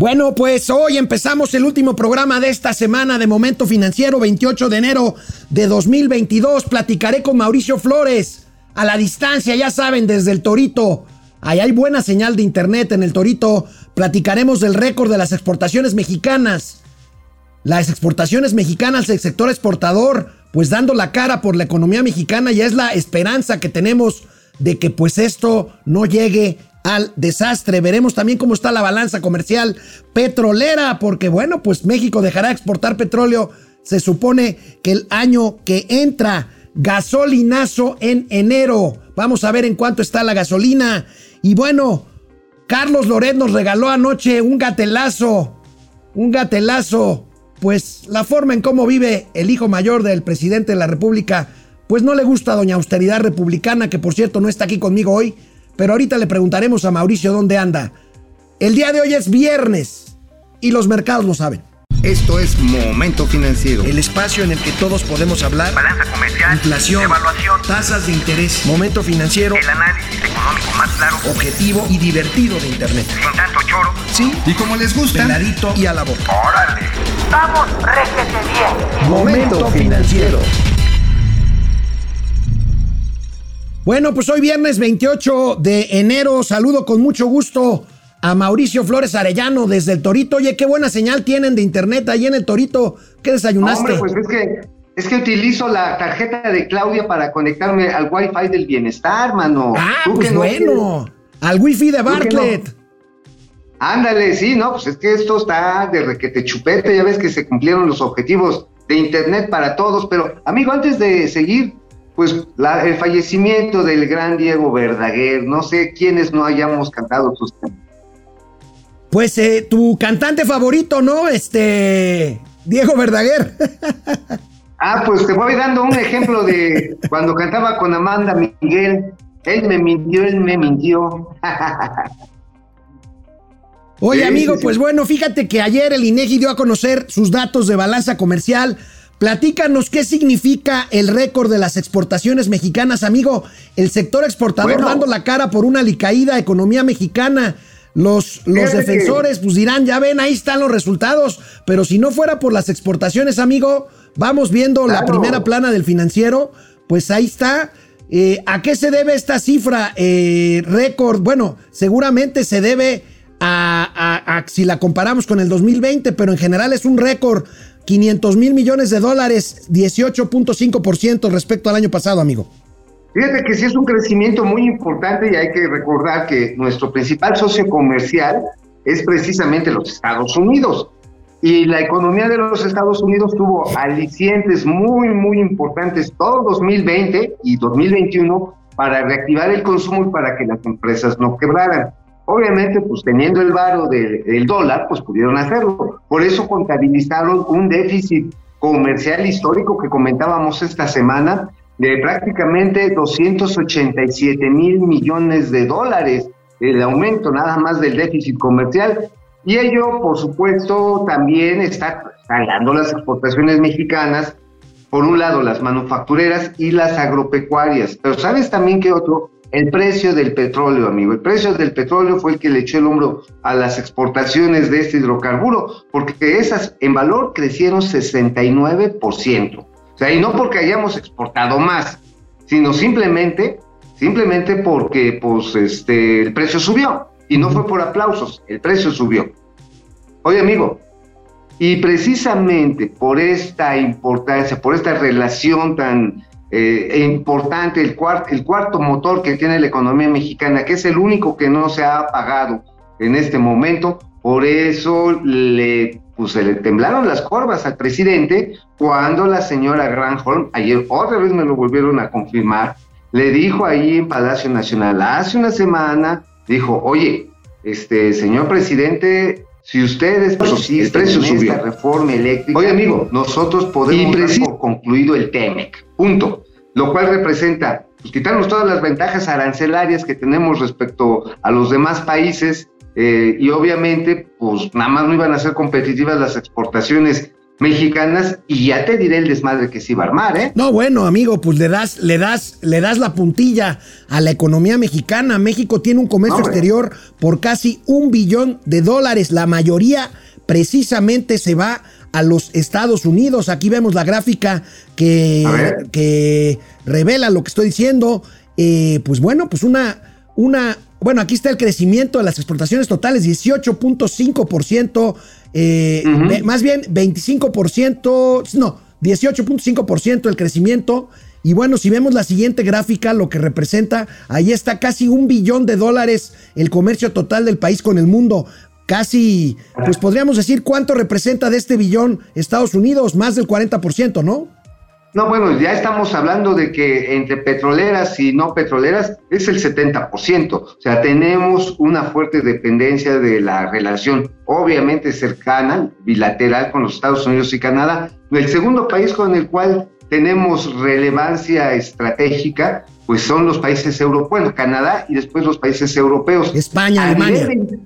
Bueno, pues hoy empezamos el último programa de esta semana de Momento Financiero, 28 de enero de 2022. Platicaré con Mauricio Flores a la distancia, ya saben, desde el Torito. Ahí hay buena señal de internet en el Torito. Platicaremos del récord de las exportaciones mexicanas. Las exportaciones mexicanas, el sector exportador, pues dando la cara por la economía mexicana, ya es la esperanza que tenemos de que pues esto no llegue al desastre. Veremos también cómo está la balanza comercial petrolera, porque bueno, pues México dejará de exportar petróleo. Se supone que el año que entra, gasolinazo en enero. Vamos a ver en cuánto está la gasolina. Y bueno, Carlos Loret nos regaló anoche un gatelazo. Un gatelazo. Pues la forma en cómo vive el hijo mayor del presidente de la República, pues no le gusta a doña Austeridad Republicana, que por cierto no está aquí conmigo hoy pero ahorita le preguntaremos a Mauricio dónde anda. El día de hoy es viernes y los mercados lo saben. Esto es Momento Financiero. El espacio en el que todos podemos hablar. Balanza comercial. Inflación. Evaluación. Tasas de interés. Momento Financiero. El análisis económico más claro. Objetivo y divertido de Internet. Sin tanto choro. Sí. Y como les gusta. Peladito y a la boca. Órale. Vamos, réjete bien. Momento Financiero. Bueno, pues hoy viernes 28 de enero saludo con mucho gusto a Mauricio Flores Arellano desde el Torito. Oye, qué buena señal tienen de internet ahí en el Torito. ¿Qué desayunaste? Hombre, pues es que, es que utilizo la tarjeta de Claudia para conectarme al Wi-Fi del bienestar, mano. ah, Tú pues que no bueno. Al wifi de? Bartlett. Ándale, sí, no, pues es que esto está de requete chupete, ya ves que se cumplieron los objetivos de Internet para todos, pero amigo, antes de seguir, pues la- el fallecimiento del gran Diego Verdaguer, no sé quiénes no hayamos cantado sus temas. Pues eh, tu cantante favorito, ¿no? Este. Diego Verdaguer. Ah, pues te voy dando un ejemplo de cuando cantaba con Amanda Miguel, él me mintió, él me mintió. Oye, amigo, pues bueno, fíjate que ayer el INEGI dio a conocer sus datos de balanza comercial. Platícanos qué significa el récord de las exportaciones mexicanas, amigo. El sector exportador Bueno. dando la cara por una alicaída economía mexicana. Los, los que- defensores pues dirán, ya ven, ahí están los resultados. Pero si no fuera por las exportaciones, amigo, vamos viendo la primera plana del financiero, pues ahí está. Eh, ¿A qué se debe esta cifra eh, récord? Bueno, seguramente se debe a, a- a- si la comparamos con el 2020, pero en general es un récord. 500 mil millones de dólares, 18.5% respecto al año pasado, amigo. Fíjate que sí es un crecimiento muy importante y hay que recordar que nuestro principal socio comercial es precisamente los Estados Unidos. Y la economía de los Estados Unidos tuvo alicientes muy, muy importantes todo 2020 y 2021 para reactivar el consumo y para que las empresas no quebraran. Obviamente, pues teniendo el varo de- del dólar, pues pudieron hacerlo. Por eso contabilizaron un déficit comercial histórico que comentábamos esta semana de prácticamente 287 mil millones de dólares, el aumento nada más del déficit comercial. Y ello, por supuesto, también está jalando las exportaciones mexicanas, por un lado las manufactureras y las agropecuarias. Pero ¿sabes también qué otro? El precio del petróleo, amigo. El precio del petróleo fue el que le echó el hombro a las exportaciones de este hidrocarburo, porque esas en valor crecieron 69%. O sea, y no porque hayamos exportado más, sino simplemente, simplemente porque pues, este, el precio subió. Y no fue por aplausos, el precio subió. Oye, amigo, y precisamente por esta importancia, por esta relación tan eh, importante, el, cuar- el cuarto motor que tiene la economía mexicana, que es el único que no se ha apagado en este momento, por eso le, pues, se le temblaron las corvas al presidente cuando la señora Granholm, ayer otra vez me lo volvieron a confirmar, le dijo ahí en Palacio Nacional hace una semana, dijo, oye, este señor presidente, si ustedes el precio subió. esta reforma eléctrica, oye amigo, nosotros podemos dar por concluido el TEMEC, punto. Lo cual representa pues, quitarnos todas las ventajas arancelarias que tenemos respecto a los demás países eh, y obviamente pues nada más no iban a ser competitivas las exportaciones mexicanas y ya te diré el desmadre que se iba a armar, ¿eh? No, bueno, amigo, pues le das, le das, le das la puntilla a la economía mexicana. México tiene un comercio No, exterior por casi un billón de dólares. La mayoría precisamente se va a los Estados Unidos. Aquí vemos la gráfica que, que revela lo que estoy diciendo. Eh, pues bueno, pues una, una, bueno, aquí está el crecimiento de las exportaciones totales, 18.5%, eh, más bien 25%, no, 18.5% el crecimiento. Y bueno, si vemos la siguiente gráfica, lo que representa, ahí está casi un billón de dólares el comercio total del país con el mundo. Casi, pues podríamos decir cuánto representa de este billón Estados Unidos, más del 40%, ¿no? No, bueno, ya estamos hablando de que entre petroleras y no petroleras es el 70%. O sea, tenemos una fuerte dependencia de la relación, obviamente cercana, bilateral con los Estados Unidos y Canadá. El segundo país con el cual tenemos relevancia estratégica, pues son los países europeos, bueno, Canadá y después los países europeos. España, A Alemania. nivel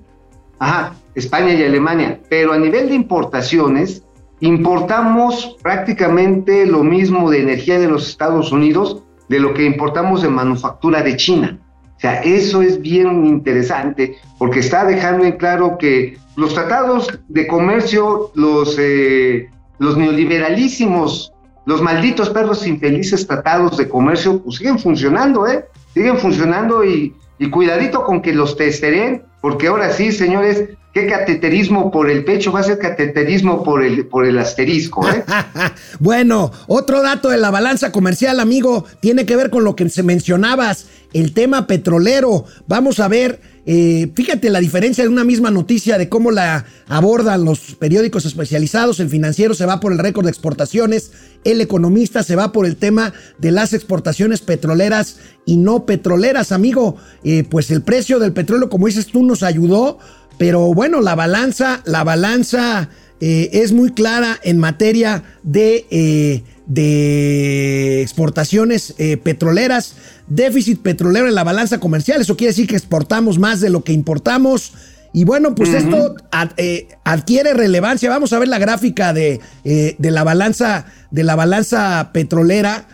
Ajá, España y Alemania. Pero a nivel de importaciones, importamos prácticamente lo mismo de energía de los Estados Unidos de lo que importamos de manufactura de China. O sea, eso es bien interesante porque está dejando en claro que los tratados de comercio, los, eh, neoliberalísimos, los malditos perros infelices tratados de comercio, pues siguen funcionando, ¿eh? Siguen funcionando y, cuidadito con que los testeren, porque ahora sí, señores, qué cateterismo por el pecho va a ser cateterismo por el, por el asterisco, ¿eh? bueno, otro dato de la balanza comercial, amigo, tiene que ver con lo que se mencionabas, el tema petrolero. Vamos a ver, eh, fíjate la diferencia de una misma noticia de cómo la abordan los periódicos especializados. El financiero se va por el récord de exportaciones, el economista se va por el tema de las exportaciones petroleras y no petroleras, amigo. Eh, pues el precio del petróleo, como dices tú, nos ayudó, pero bueno, la balanza, la balanza eh, es muy clara en materia de, de exportaciones eh, petroleras, déficit petrolero en la balanza comercial. Eso quiere decir que exportamos más de lo que importamos. Y bueno, pues esto ad- eh, adquiere relevancia. Vamos a ver la gráfica de, eh, de la balanza de la balanza petrolera.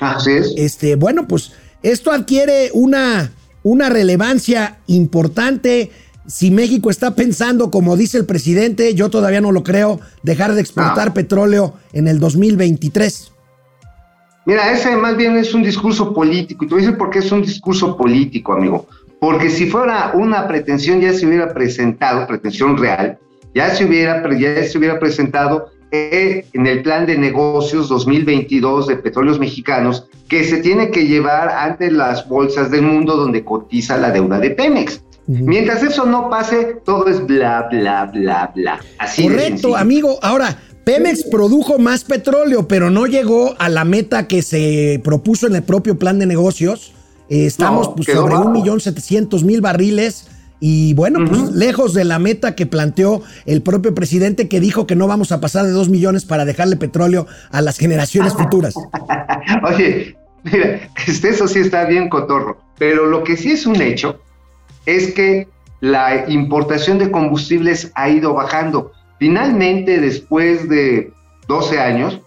Así es. este, bueno, pues esto adquiere una, una relevancia importante. Si México está pensando, como dice el presidente, yo todavía no lo creo, dejar de exportar No. petróleo en el 2023. Mira, ese más bien es un discurso político. Y te voy a decir por qué es un discurso político, amigo. Porque si fuera una pretensión, ya se hubiera presentado, pretensión real, ya se hubiera, ya se hubiera presentado eh, en el plan de negocios 2022 de petróleos mexicanos que se tiene que llevar ante las bolsas del mundo donde cotiza la deuda de Pemex. Mientras eso no pase, todo es bla, bla, bla, bla. Así Correcto, amigo. Ahora, Pemex produjo más petróleo, pero no llegó a la meta que se propuso en el propio plan de negocios. Eh, estamos No, pues, sobre bajo. un millón setecientos mil barriles. Y bueno, pues lejos de la meta que planteó el propio presidente que dijo que no vamos a pasar de dos millones para dejarle petróleo a las generaciones futuras. Oye, mira, este, eso sí está bien cotorro, pero lo que sí es un hecho es que la importación de combustibles ha ido bajando. Finalmente, después de 12 años,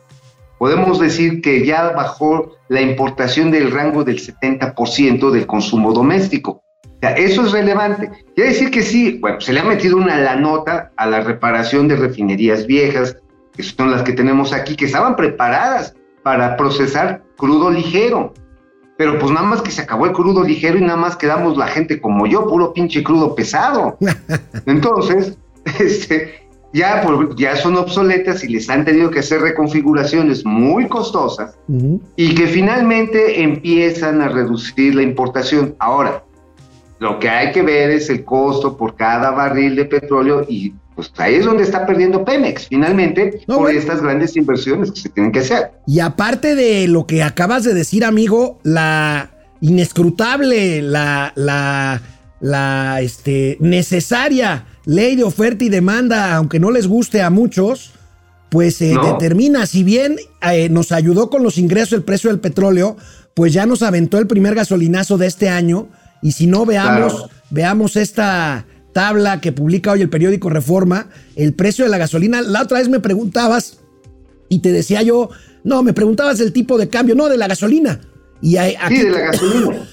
podemos decir que ya bajó la importación del rango del 70% del consumo doméstico. O sea, eso es relevante. Quiere decir que sí, bueno, se le ha metido una la nota a la reparación de refinerías viejas, que son las que tenemos aquí, que estaban preparadas para procesar crudo ligero. Pero pues nada más que se acabó el crudo ligero y nada más quedamos la gente como yo, puro pinche crudo pesado. Entonces, este, ya, por- ya son obsoletas y les han tenido que hacer reconfiguraciones muy costosas Ujú. y que finalmente empiezan a reducir la importación. Ahora, lo que hay que ver es el costo por cada barril de petróleo y pues ahí es donde está perdiendo Pemex, finalmente, No, por bueno. estas grandes inversiones que se tienen que hacer. Y aparte de lo que acabas de decir, amigo, la inescrutable, la, la, la este, necesaria ley de oferta y demanda, aunque no les guste a muchos, pues eh, No. determina, si bien eh, nos ayudó con los ingresos el precio del petróleo, pues ya nos aventó el primer gasolinazo de este año. Y si no, veamos, Claro. veamos esta, tabla que publica hoy el periódico Reforma, el precio de la gasolina. La otra vez me preguntabas y te decía yo, no, me preguntabas el tipo de cambio, no, de la gasolina. Y aquí, sí, de la gasolina.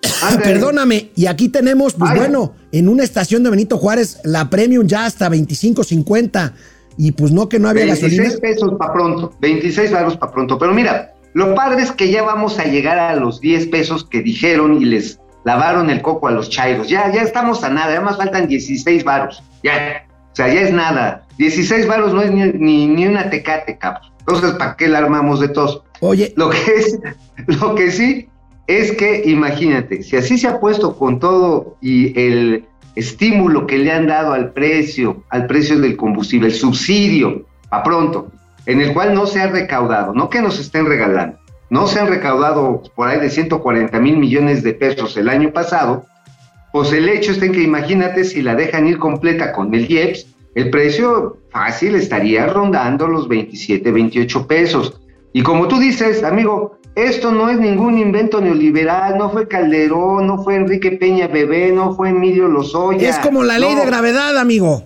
Perdóname, y aquí tenemos, pues bueno, en una estación de Benito Juárez, la Premium ya hasta 25.50 y pues no que no había 26 gasolina. pesos para pronto, 26 baros para pronto. Pero mira, lo padre es que ya vamos a llegar a los 10 pesos que dijeron y les lavaron el coco a los chairos. Ya, ya estamos a nada, además faltan 16 varos. Ya, o sea, ya es nada. 16 varos no es ni, ni, una tecate, cabrón. Entonces, ¿para qué la armamos de todos? Oye. Lo que es, lo que sí es que imagínate, si así se ha puesto con todo y el estímulo que le han dado al precio, al precio del combustible, el subsidio, a pronto, en el cual no se ha recaudado, no que nos estén regalando, no se han recaudado por ahí de 140 mil millones de pesos el año pasado, pues el hecho está en que imagínate si la dejan ir completa con el IEPS, el precio fácil estaría rondando los 27, 28 pesos. Y como tú dices, amigo, esto no es ningún invento neoliberal, no fue Calderón, no fue Enrique Peña Bebé, no fue Emilio Lozoya. Es como la ley no. de gravedad, amigo.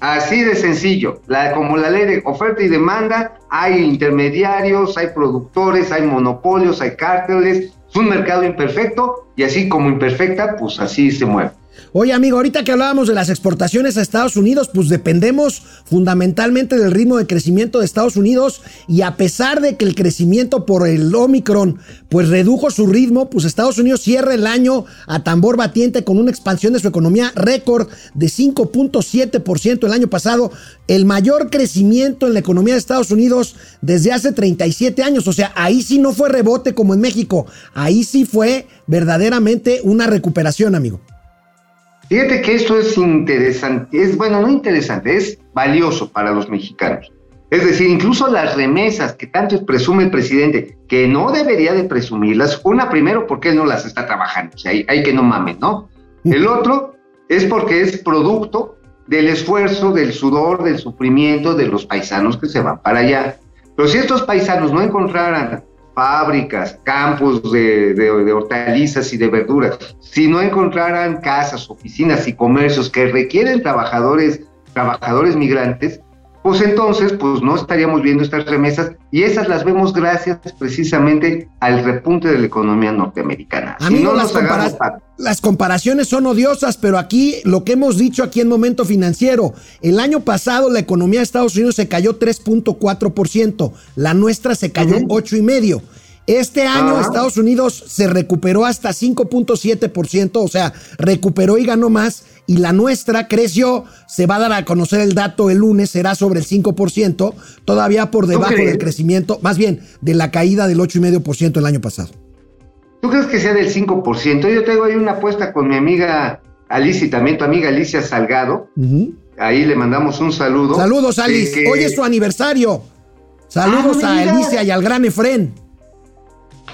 Así de sencillo, la, como la ley de oferta y demanda, hay intermediarios, hay productores, hay monopolios, hay cárteles, es un mercado imperfecto y así como imperfecta, pues así se mueve. Oye, amigo, ahorita que hablábamos de las exportaciones a Estados Unidos, pues dependemos fundamentalmente del ritmo de crecimiento de Estados Unidos y a pesar de que el crecimiento por el Omicron pues redujo su ritmo, pues Estados Unidos cierra el año a tambor batiente con una expansión de su economía récord de 5.7% el año pasado, el mayor crecimiento en la economía de Estados Unidos desde hace 37 años, o sea, ahí sí no fue rebote como en México, ahí sí fue verdaderamente una recuperación, amigo. Fíjate que esto es interesante, es bueno, no interesante, es valioso para los mexicanos. Es decir, incluso las remesas que tanto presume el presidente, que no debería de presumirlas, una primero porque él no las está trabajando, hay, hay que no mamen, ¿no? El otro es porque es producto del esfuerzo, del sudor, del sufrimiento de los paisanos que se van para allá. Pero si estos paisanos no encontraran fábricas, campos de, hortalizas y de verduras, si no encontraran casas, oficinas y comercios que requieren trabajadores, trabajadores migrantes, pues entonces pues no estaríamos viendo estas remesas y esas las vemos gracias precisamente al repunte de la economía norteamericana. Amigo, si no las, compara para... las comparaciones son odiosas, pero aquí lo que hemos dicho aquí en Momento Financiero, el año pasado la economía de Estados Unidos se cayó 3.4%, la nuestra se cayó uh -huh. 8,5%. Este año. Estados Unidos se recuperó hasta 5.7%, o sea, recuperó y ganó más. Y la nuestra creció, se va a dar a conocer el dato el lunes, será sobre el 5%, todavía por debajo del crecimiento, más bien de la caída del 8,5% el año pasado. ¿Tú crees que sea del 5%? Yo tengo ahí una apuesta con mi amiga Alicia y también tu amiga Alicia Salgado. Uh -huh. Ahí le mandamos un saludo. Saludos, Alice. Que... Hoy es su aniversario. Saludos ah, a Alicia y al gran Efren.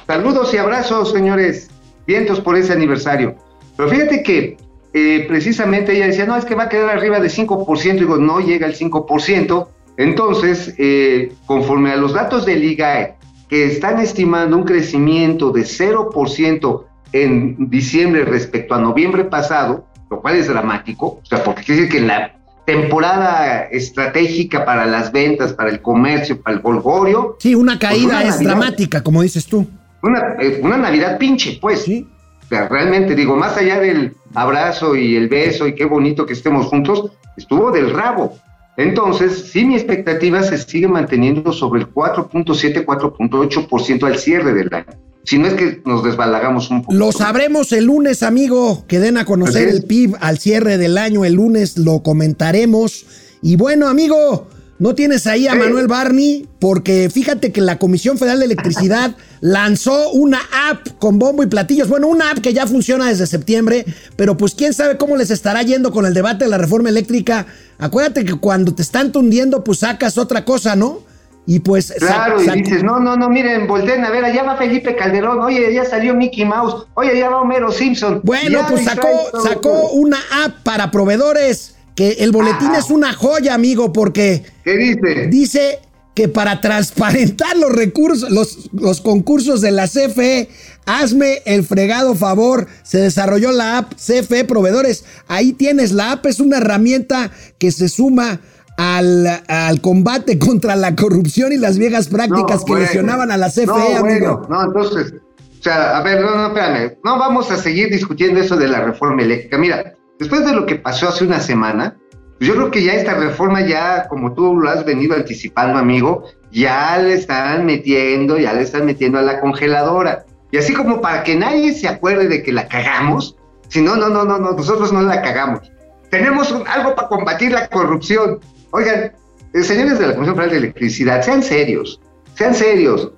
Saludos y abrazos, señores. Vientos por ese aniversario. Pero fíjate que eh, precisamente ella decía, no, es que va a quedar arriba de 5%. Digo, no llega al 5%. Entonces, eh, conforme a los datos del IGAE, que están estimando un crecimiento de 0% en diciembre respecto a noviembre pasado, lo cual es dramático, o sea, porque quiere decir que en la temporada estratégica para las ventas, para el comercio, para el golgorio. Sí, una caída pues una es Navidad, dramática, como dices tú. Una, eh, una Navidad pinche, pues. Sí. O sea, realmente digo, más allá del abrazo y el beso y qué bonito que estemos juntos, estuvo del rabo. Entonces, sí, mi expectativa se sigue manteniendo sobre el 4.7, 4.8% al cierre del año. Si no es que nos desbalagamos un poco. Lo sabremos el lunes, amigo. Que den a conocer el PIB al cierre del año. El lunes lo comentaremos. Y bueno, amigo, no tienes ahí a. Manuel Barney, porque fíjate que la Comisión Federal de Electricidad lanzó una app con bombo y platillos. Bueno, una app que ya funciona desde septiembre, pero pues quién sabe cómo les estará yendo con el debate de la reforma eléctrica. Acuérdate que cuando te están tundiendo, pues sacas otra cosa, ¿no? Y pues. Claro, y dices, no, no, no, miren, volteen a ver, allá va Felipe Calderón, oye, ya salió Mickey Mouse, oye, ya va Homero Simpson. Bueno, pues sacó, sacó una app para proveedores, que el boletín ah. es una joya, amigo, porque. ¿Qué dice? Dice que para transparentar los recursos, los, los concursos de la CFE, hazme el fregado favor, se desarrolló la app CFE Proveedores. Ahí tienes, la app es una herramienta que se suma al, al combate contra la corrupción y las viejas prácticas No, que bueno. lesionaban a la CFE, no, amigo. bueno, no, entonces, o sea, a ver, no, no, espérame, no vamos a seguir discutiendo eso de la reforma eléctrica. Mira, después de lo que pasó hace una semana, pues yo creo que ya esta reforma ya, como tú lo has venido anticipando, amigo, ya le están metiendo, ya le están metiendo a la congeladora. Y así como para que nadie se acuerde de que la cagamos, si no, no, no, no, no, nosotros no la cagamos. Tenemos algo para combatir la corrupción. Oigan, eh, señores de la Comisión Federal de Electricidad, sean serios, sean serios.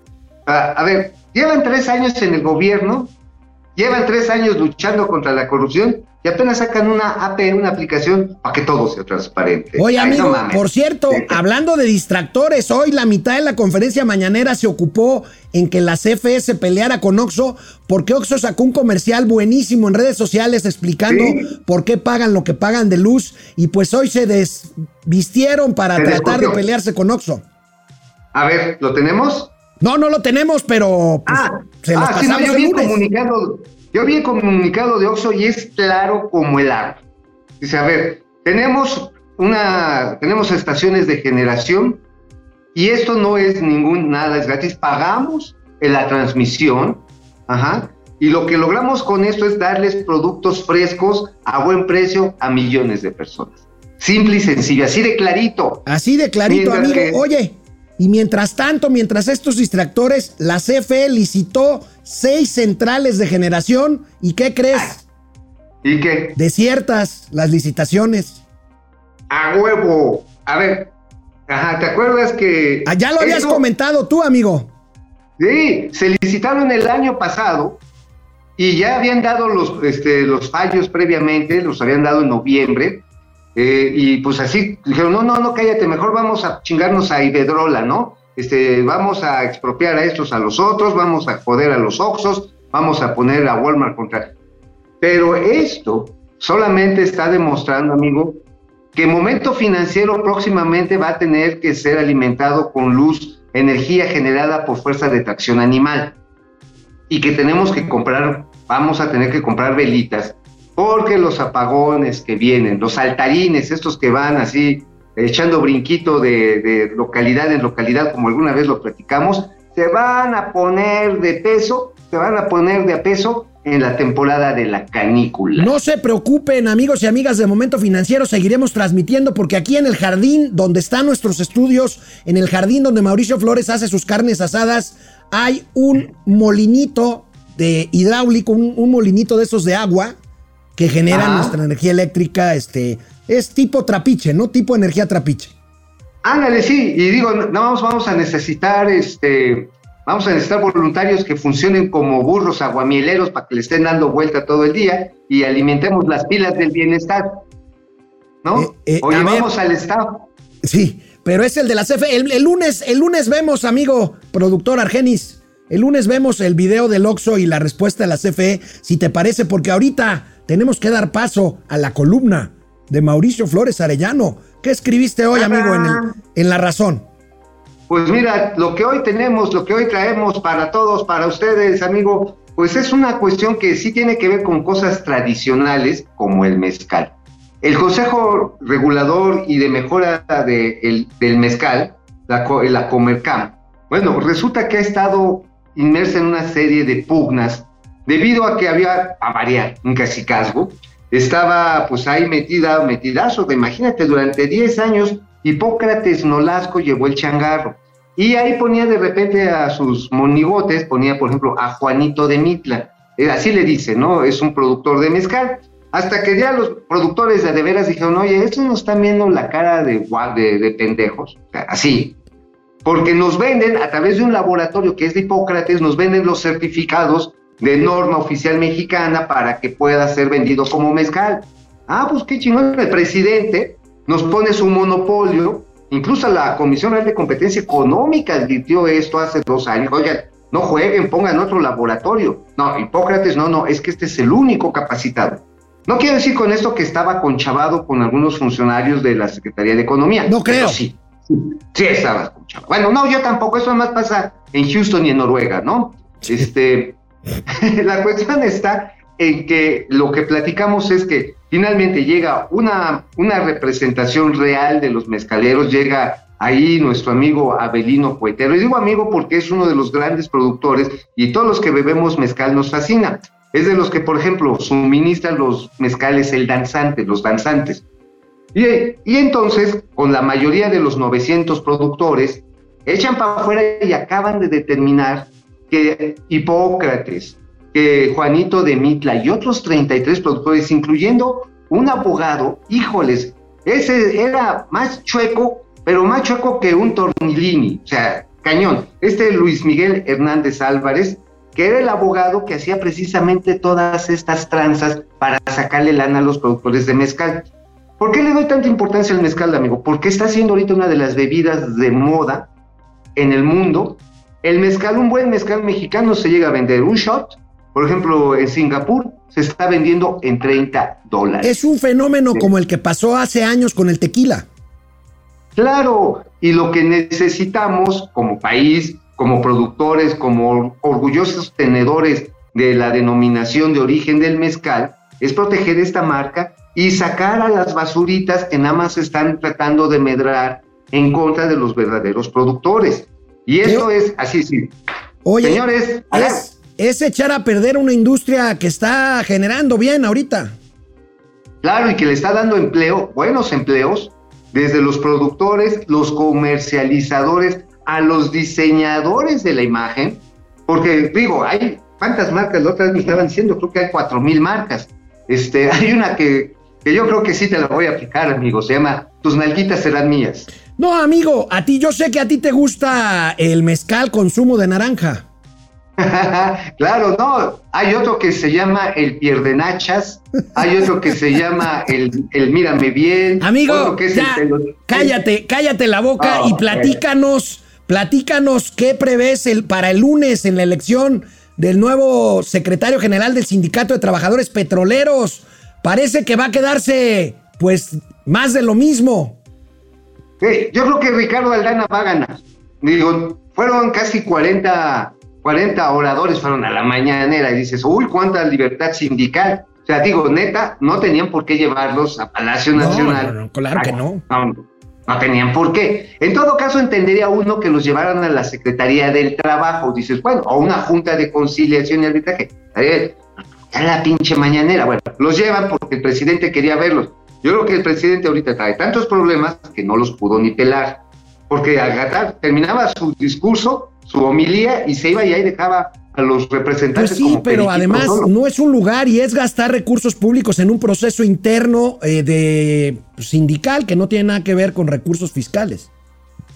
Ah, a ver, llevan tres años en el gobierno, llevan tres años luchando contra la corrupción y apenas sacan una AP, una aplicación para que todo sea transparente. Oye, Ay, amigo, por cierto, hablando de distractores, hoy la mitad de la conferencia mañanera se ocupó en que la CFE se peleara con Oxo, porque Oxo sacó un comercial buenísimo en redes sociales explicando Sí. por qué pagan lo que pagan de luz, y pues hoy se desvistieron para Se tratar de pelearse con Oxo. A ver, ¿lo tenemos? No, no lo tenemos, pero pues, Ah, se los ah, sí, no, yo vi el comunicado, yo vi el comunicado de Oxxo y es claro como el agua. Dice, a ver, tenemos una, tenemos estaciones de generación y esto no es ningún nada, es gratis. Pagamos en la transmisión, ajá, y lo que logramos con esto es darles productos frescos a buen precio a millones de personas. Simple y sencillo, así de clarito. Así de clarito, Mientras amigo. que- Oye, y mientras tanto, mientras estos distractores, la CFE licitó seis centrales de generación. ¿Y qué crees? ¿Y qué? Desiertas las licitaciones. A huevo. A ver, ajá, ¿te acuerdas que... Ah, ya lo habías comentado tú, amigo. Sí, se licitaron el año pasado y ya habían dado los, este, los fallos previamente, los habían dado en noviembre, eh, y pues así dijeron, no, no, no, cállate, mejor vamos a chingarnos a Ibedrola, ¿no? Este, vamos a expropiar a estos a los otros, vamos a joder a los Oxos, vamos a poner a Walmart contra... Pero esto solamente está demostrando, amigo, que Momento Financiero próximamente va a tener que ser alimentado con luz, energía generada por fuerza de tracción animal. Y que tenemos que comprar, vamos a tener que comprar velitas, porque los apagones que vienen, los saltarines, estos que van así echando brinquito de, localidad en localidad, como alguna vez lo platicamos, se van a poner de peso, se van a poner de a peso en la temporada de la canícula. No se preocupen, amigos y amigas de Momento Financiero, seguiremos transmitiendo porque aquí en el jardín donde están nuestros estudios, en el jardín donde Mauricio Flores hace sus carnes asadas, hay un molinito de hidráulico, un molinito de esos de agua que generan Ajá. nuestra energía eléctrica, este, es tipo trapiche, ¿no? Tipo energía trapiche. Ándale, sí, y digo, no vamos, vamos a necesitar, este, vamos a necesitar voluntarios que funcionen como burros aguamieleros para que le estén dando vuelta todo el día y alimentemos las pilas del bienestar, ¿no? Eh, eh, Oye, a ver. vamos al estado. Sí, pero es el de la CFE. El, el lunes, el lunes vemos, amigo productor Argenis. El lunes vemos el video del Oxo y la respuesta de la CFE, si te parece, porque ahorita tenemos que dar paso a la columna de Mauricio Flores Arellano. ¿Qué escribiste hoy, amigo, en, el- en La Razón? Pues mira, lo que hoy tenemos, lo que hoy traemos para todos, para ustedes, amigo, pues es una cuestión que sí tiene que ver con cosas tradicionales como el mezcal. El Consejo Regulador y de Mejora de- el- del Mezcal, la, la Comercam, bueno, resulta que ha estado inmersa en una serie de pugnas debido a que había, a variar, un cacicazgo, estaba pues ahí metida, metidazo, imagínate, durante 10 años Hipócrates Nolasco llevó el changarro. Y ahí ponía de repente a sus monigotes, ponía por ejemplo a Juanito de Mitla, Eh, así le dice, ¿no? Es un productor de mezcal. Hasta que ya los productores de, de veras dijeron, oye, estos nos están viendo la cara de, de, de pendejos, así. Porque nos venden a través de un laboratorio que es de Hipócrates, nos venden los certificados de norma oficial mexicana para que pueda ser vendido como mezcal. Ah, pues qué chingón. El presidente nos pone su monopolio. Incluso la Comisión Real de Competencia Económica advirtió esto hace dos años. Oigan, no jueguen, pongan otro laboratorio. No, Hipócrates, no, no, es que este es el único capacitado. No quiero decir con esto que estaba conchavado con algunos funcionarios de la Secretaría de Economía. No creo. pero sí, Sí, estaba escuchando. Bueno, no, yo tampoco, eso más pasa en Houston y en Noruega, ¿no? Este, la cuestión está en que lo que platicamos es que finalmente llega una, una representación real de los mezcaleros, llega ahí nuestro amigo Abelino Poetero. Y digo amigo porque es uno de los grandes productores y todos los que bebemos mezcal nos fascina. Es de los que, por ejemplo, suministran los mezcales el danzante, los danzantes. Y, y entonces, con la mayoría de los 900 productores, echan para afuera y acaban de determinar que Hipócrates, que Juanito de Mitla y otros 33 productores, incluyendo un abogado, híjoles, ese era más chueco, pero más chueco que un tornilini, o sea, cañón. Este Luis Miguel Hernández Álvarez, que era el abogado que hacía precisamente todas estas tranzas para sacarle lana a los productores de mezcal. ¿Por qué le doy tanta importancia al mezcal, amigo? Porque está siendo ahorita una de las bebidas de moda en el mundo. El mezcal, un buen mezcal mexicano se llega a vender un shot, por ejemplo, en Singapur se está vendiendo en 30 dólares. Es un fenómeno como el que pasó hace años con el tequila. Claro, y lo que necesitamos como país, como productores, como orgullosos tenedores de la denominación de origen del mezcal, es proteger esta marca y sacar a las basuritas que nada más están tratando de medrar en contra de los verdaderos productores. Y eso es así, sí. Oye, señores, es, es echar a perder una industria que está generando bien ahorita. Claro, y que le está dando empleo, buenos empleos, desde los productores, los comercializadores, a los diseñadores de la imagen, porque digo, hay cuántas marcas, la otra vez me estaban diciendo, creo que hay cuatro mil marcas. Este, hay una que, que yo creo que sí te la voy a aplicar, amigo, se llama Tus nalguitas serán mías. No, amigo, a ti, yo sé que a ti te gusta el mezcal con zumo de naranja. claro, no. Hay otro que se llama el pierdenachas, hay otro que se llama el, el mírame bien. Amigo, ya, cállate, cállate la boca y platícanos, platícanos qué prevés el, para el lunes en la elección del nuevo secretario general del Sindicato de Trabajadores Petroleros. Parece que va a quedarse, pues, más de lo mismo. Yo creo que Ricardo Aldana va a ganar. Digo, fueron casi 40 40 oradores fueron a la mañanera y dices, uy, cuánta libertad sindical. O sea, digo, neta, no tenían por qué llevarlos a Palacio Nacional. No, no, claro que no. no. tenían por qué. En todo caso, entendería uno que los llevaran a la Secretaría del Trabajo, dices, bueno, o una junta de conciliación y arbitraje. A la pinche mañanera. Bueno, los llevan porque el presidente quería verlos. Yo creo que el presidente ahorita trae tantos problemas que no los pudo ni pelar. Porque al terminaba su discurso su homilía y se iba y ahí dejaba a los representantes. Pues sí, pero además no es un lugar y es gastar recursos públicos en un proceso interno eh, de sindical que no tiene nada que ver con recursos fiscales.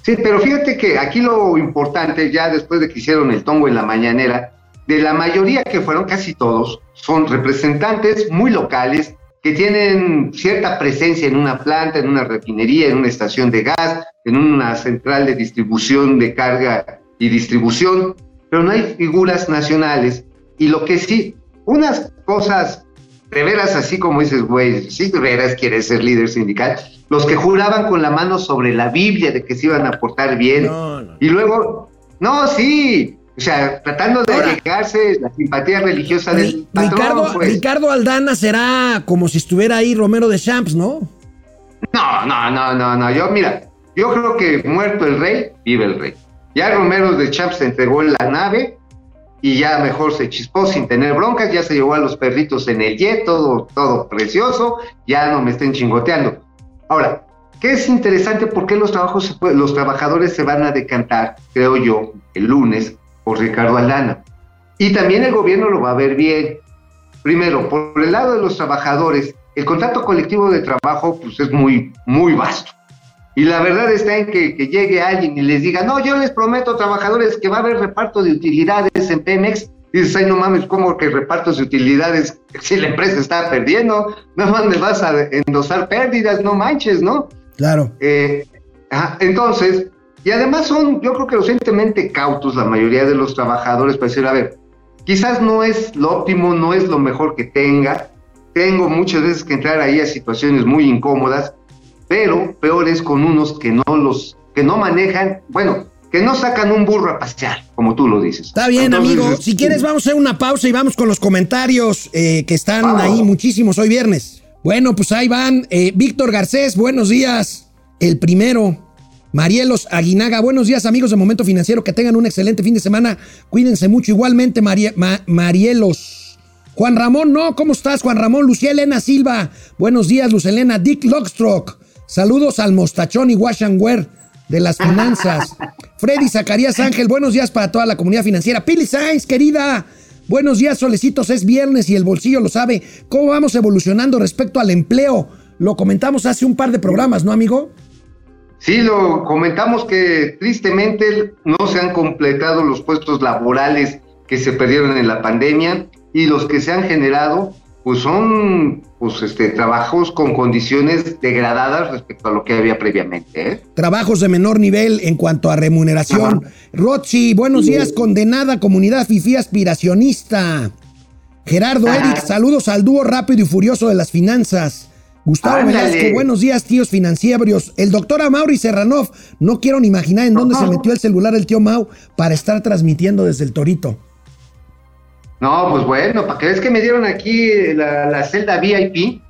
Sí, pero fíjate que aquí lo importante, ya después de que hicieron el tongo en la mañanera, de la mayoría que fueron casi todos, son representantes muy locales que tienen cierta presencia en una planta, en una refinería, en una estación de gas, en una central de distribución de carga y distribución, pero no hay figuras nacionales. Y lo que sí, unas cosas de veras, así como dices, güey, sí de veras quieres ser líder sindical, los que juraban con la mano sobre la Biblia de que se iban a portar bien, y luego, no, sí, o sea, tratando de llegarse la simpatía religiosa del patrón, Ricardo, pues. Ricardo Aldana será como si estuviera ahí Romero de Champs, ¿no? No, no, no, no, no, yo, mira, yo creo que muerto el rey, vive el rey. Ya Romero de Champs se entregó en la nave y ya mejor se chispó sin tener broncas, ya se llevó a los perritos en el jet, todo, todo precioso, ya no me estén chingoteando. Ahora, ¿qué es interesante? ¿Por qué los, trabajos, los trabajadores se van a decantar, creo yo, el lunes por Ricardo Aldana? Y también el gobierno lo va a ver bien. Primero, por el lado de los trabajadores, el contrato colectivo de trabajo pues, es muy, muy vasto. Y la verdad está en que, llegue alguien y les diga, no, yo les prometo, trabajadores, que va a haber reparto de utilidades en Pemex. dices, ay, no mames, ¿cómo que repartos de utilidades si la empresa está perdiendo? No más me vas a endosar pérdidas, no manches, ¿no? Claro. Eh, entonces, y además son, yo creo que recientemente cautos la mayoría de los trabajadores para decir, a ver, quizás no es lo óptimo, no es lo mejor que tenga. Tengo muchas veces que entrar ahí a situaciones muy incómodas pero peor es con unos que no los que no manejan, bueno, que no sacan un burro a pasear, como tú lo dices. Está bien, Entonces, amigo. este, Si quieres, vamos a hacer una pausa y vamos con los comentarios eh, que están Vamos. ahí muchísimos hoy viernes. Bueno, pues ahí van. Eh, Víctor Garcés, buenos días. El primero. Marielos Aguinaga, buenos días, amigos de Momento Financiero. Que tengan un excelente fin de semana. Cuídense mucho. Igualmente, Marie- Ma- Marielos. Juan Ramón, no, ¿cómo estás, Juan Ramón? Lucía Elena Silva, buenos días, Luz Elena. Dick Lockstroke, saludos al mostachón y wash and wear de las finanzas. Freddy Zacarías Ángel, buenos días para toda la comunidad financiera. Pili Sainz, querida, buenos días, solecitos, es viernes y el bolsillo lo sabe. ¿Cómo vamos evolucionando respecto al empleo? Lo comentamos hace un par de programas, ¿no, amigo? Sí, lo comentamos que tristemente no se han completado los puestos laborales que se perdieron en la pandemia y los que se han generado pues son pues este trabajos con condiciones degradadas respecto a lo que había previamente, ¿eh? Trabajos de menor nivel en cuanto a remuneración. Rochi, buenos días, condenada comunidad FIFI aspiracionista. Gerardo Ajá. Eric, saludos al dúo rápido y furioso de las finanzas. Gustavo. Velasco, buenos días, tíos financieros. El doctor Amaury Serranov, no quiero ni imaginar en dónde se metió el celular el tío Mau para estar transmitiendo desde el Torito. No, pues bueno, para que ves que me dieron aquí la, la celda VIP.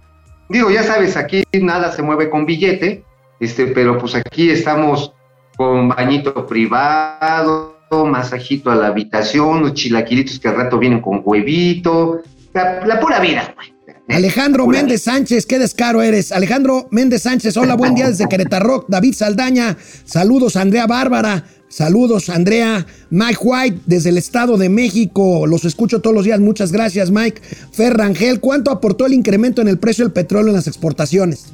Digo, ya sabes, aquí nada se mueve con billete, este, pero pues aquí estamos con bañito privado, masajito a la habitación, los chilaquilitos que al rato vienen con huevito, la, la pura vida, güey. Alejandro Méndez Sánchez, qué descaro eres. Alejandro Méndez Sánchez, hola, buen día desde Querétaro. David Saldaña, saludos Andrea Bárbara, saludos Andrea. Mike White desde el Estado de México, los escucho todos los días, muchas gracias Mike. Ferrangel, ¿cuánto aportó el incremento en el precio del petróleo en las exportaciones?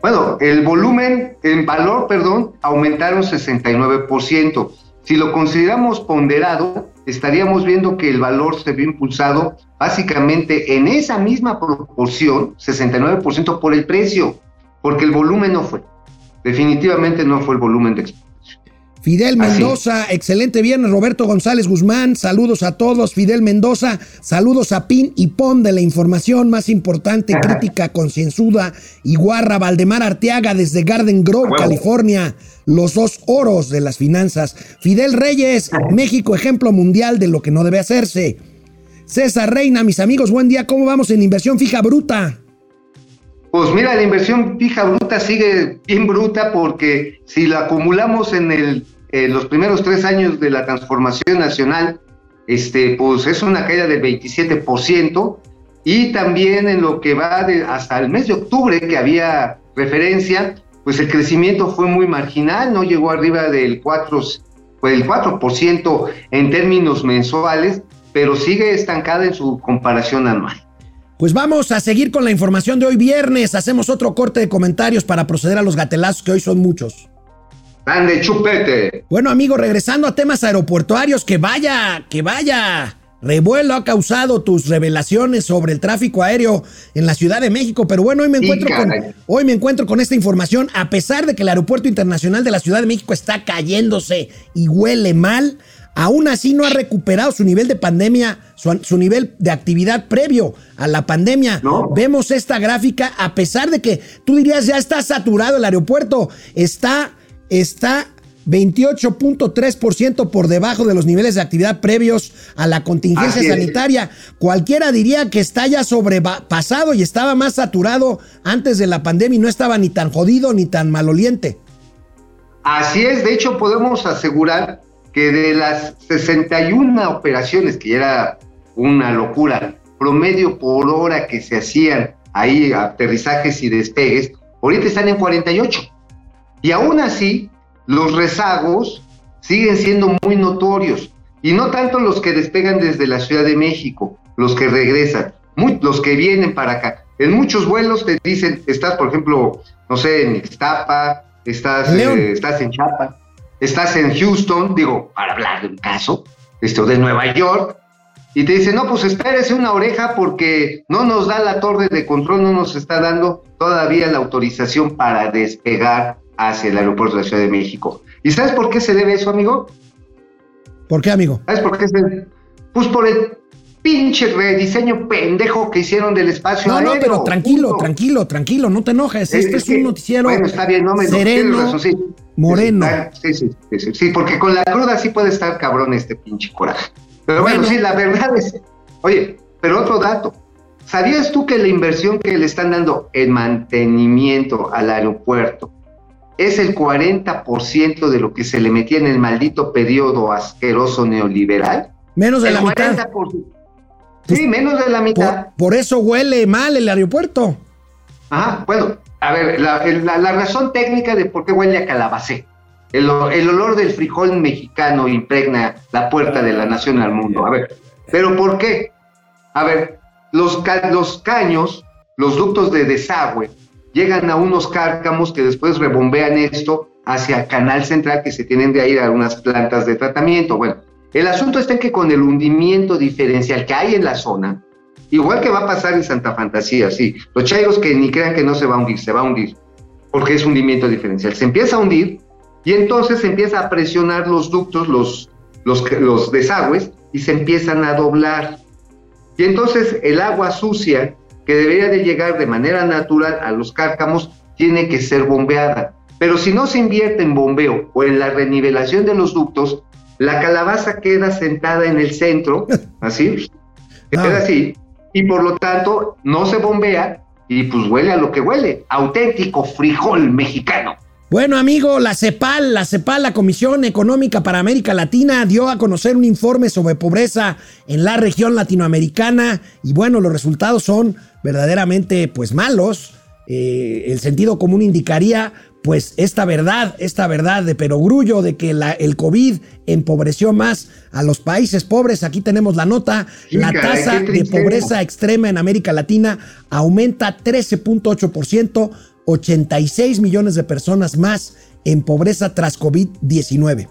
Bueno, el volumen en valor, perdón, aumentaron 69%. Si lo consideramos ponderado, estaríamos viendo que el valor se vio impulsado básicamente en esa misma proporción, 69% por el precio, porque el volumen no fue. Definitivamente no fue el volumen de exportación. Fidel Así. Mendoza, excelente viernes. Roberto González Guzmán, saludos a todos. Fidel Mendoza, saludos a Pin y Pon de la información más importante, Ajá. crítica, concienzuda y guarra. Valdemar Arteaga desde Garden Grove. California. Los dos oros de las finanzas. Fidel Reyes, México, ejemplo mundial de lo que no debe hacerse. César Reina, mis amigos, buen día. ¿Cómo vamos en inversión fija bruta? Pues mira, la inversión fija bruta sigue bien bruta porque si la acumulamos en el, en los primeros tres años de la transformación nacional, este, pues es una caída del 27%, y también en lo que va de, hasta el mes de octubre que había referencia, pues el crecimiento fue muy marginal, no llegó arriba del 4, pues el 4% en términos mensuales, pero sigue estancada en su comparación anual. Pues vamos a seguir con la información de hoy viernes. Hacemos otro corte de comentarios para proceder a los gatelazos, que hoy son muchos. ¡Ande, chupete! Bueno, amigo, regresando a temas aeroportuarios, que vaya, que vaya. Revuelo ha causado tus revelaciones sobre el tráfico aéreo en la Ciudad de México, pero bueno, hoy me Sí, encuentro con hoy me encuentro con esta información, a pesar de que el Aeropuerto Internacional de la Ciudad de México está cayéndose y huele mal, aún así no ha recuperado su nivel de pandemia, su, su nivel de actividad previo a la pandemia. No. Vemos esta gráfica, a pesar de que tú dirías ya está saturado el aeropuerto, está, está 28.3% por debajo de los niveles de actividad previos a la contingencia Así es. sanitaria. Cualquiera diría que está ya sobrepasado y estaba más saturado antes de la pandemia y no estaba ni tan jodido ni tan maloliente. Así es, de hecho podemos asegurar que de las 61 operaciones, que ya era una locura, promedio por hora que se hacían ahí, aterrizajes y despegues, ahorita están en 48. Y aún así, los rezagos siguen siendo muy notorios. Y no tanto los que despegan desde la Ciudad de México, los que regresan, muy- los que vienen para acá. En muchos vuelos te dicen, estás, por ejemplo, no sé, en Ixtapa, estás, eh, estás en Chiapas, estás en Houston, digo, para hablar de un caso, esto de Nueva York, y te dicen, no, pues espérese una oreja porque no nos da la torre de control, no nos está dando todavía la autorización para despegar hacia el aeropuerto de la Ciudad de México. ¿Y sabes por qué se debe eso, amigo? ¿Por qué, amigo? ¿Sabes por qué se debe? Pues por el pinche rediseño pendejo que hicieron del espacio No, no, pero tranquilo, punto. tranquilo, tranquilo, no te enojes. Es- este es un noticiero bueno, está bien, no me- sereno, razón, sí. Moreno. Sí, sí, sí, sí, sí, porque con la cruda sí puede estar cabrón este pinche coraje. Pero bueno, Bueno. sí, la verdad es. Oye, pero otro dato. ¿Sabías tú que la inversión que le están dando en mantenimiento al aeropuerto es el 40% de lo que se le metía en el maldito periodo asqueroso neoliberal? Menos de El la mitad. 40%. Sí, menos de la mitad. Por, por eso huele mal el aeropuerto. Ajá, bueno, a ver, la, la- la razón técnica de por qué huele a calabacé. El, el olor del frijol mexicano impregna la puerta de la nación al mundo. A ver, ¿pero por qué? A ver, los, ca- los caños, los ductos de desagüe, llegan a unos cárcamos que después rebombean esto hacia Canal Central, que se tienen de ir a unas plantas de tratamiento. Bueno, el asunto está en que con el hundimiento diferencial que hay en la zona, Igual que va a pasar en Santa Fantasía, sí. Los chairos que ni crean que no se va a hundir, se va a hundir, porque es hundimiento diferencial. Se empieza a hundir y entonces se empieza a presionar los ductos, los desagües, y se empiezan a doblar. Y entonces el agua sucia, que debería de llegar de manera natural a los cárcamos, tiene que ser bombeada. Pero si no se invierte en bombeo o en la renivelación de los ductos, la calabaza queda sentada en el centro, así, queda Ah. así, y por lo tanto no se bombea y pues huele a lo que huele, auténtico frijol mexicano. Bueno, amigo, la CEPAL, la CEPAL, la Comisión Económica para América Latina, dio a conocer un informe sobre pobreza en la región latinoamericana y bueno, los resultados son verdaderamente pues malos. Eh, el sentido común indicaría pues esta verdad, esta verdad de perogrullo de que la- el COVID empobreció más a los países pobres. Aquí tenemos la nota. Sí, la tasa de pobreza extrema en América Latina aumenta 13.8%, 86 millones de personas más en pobreza tras COVID-19.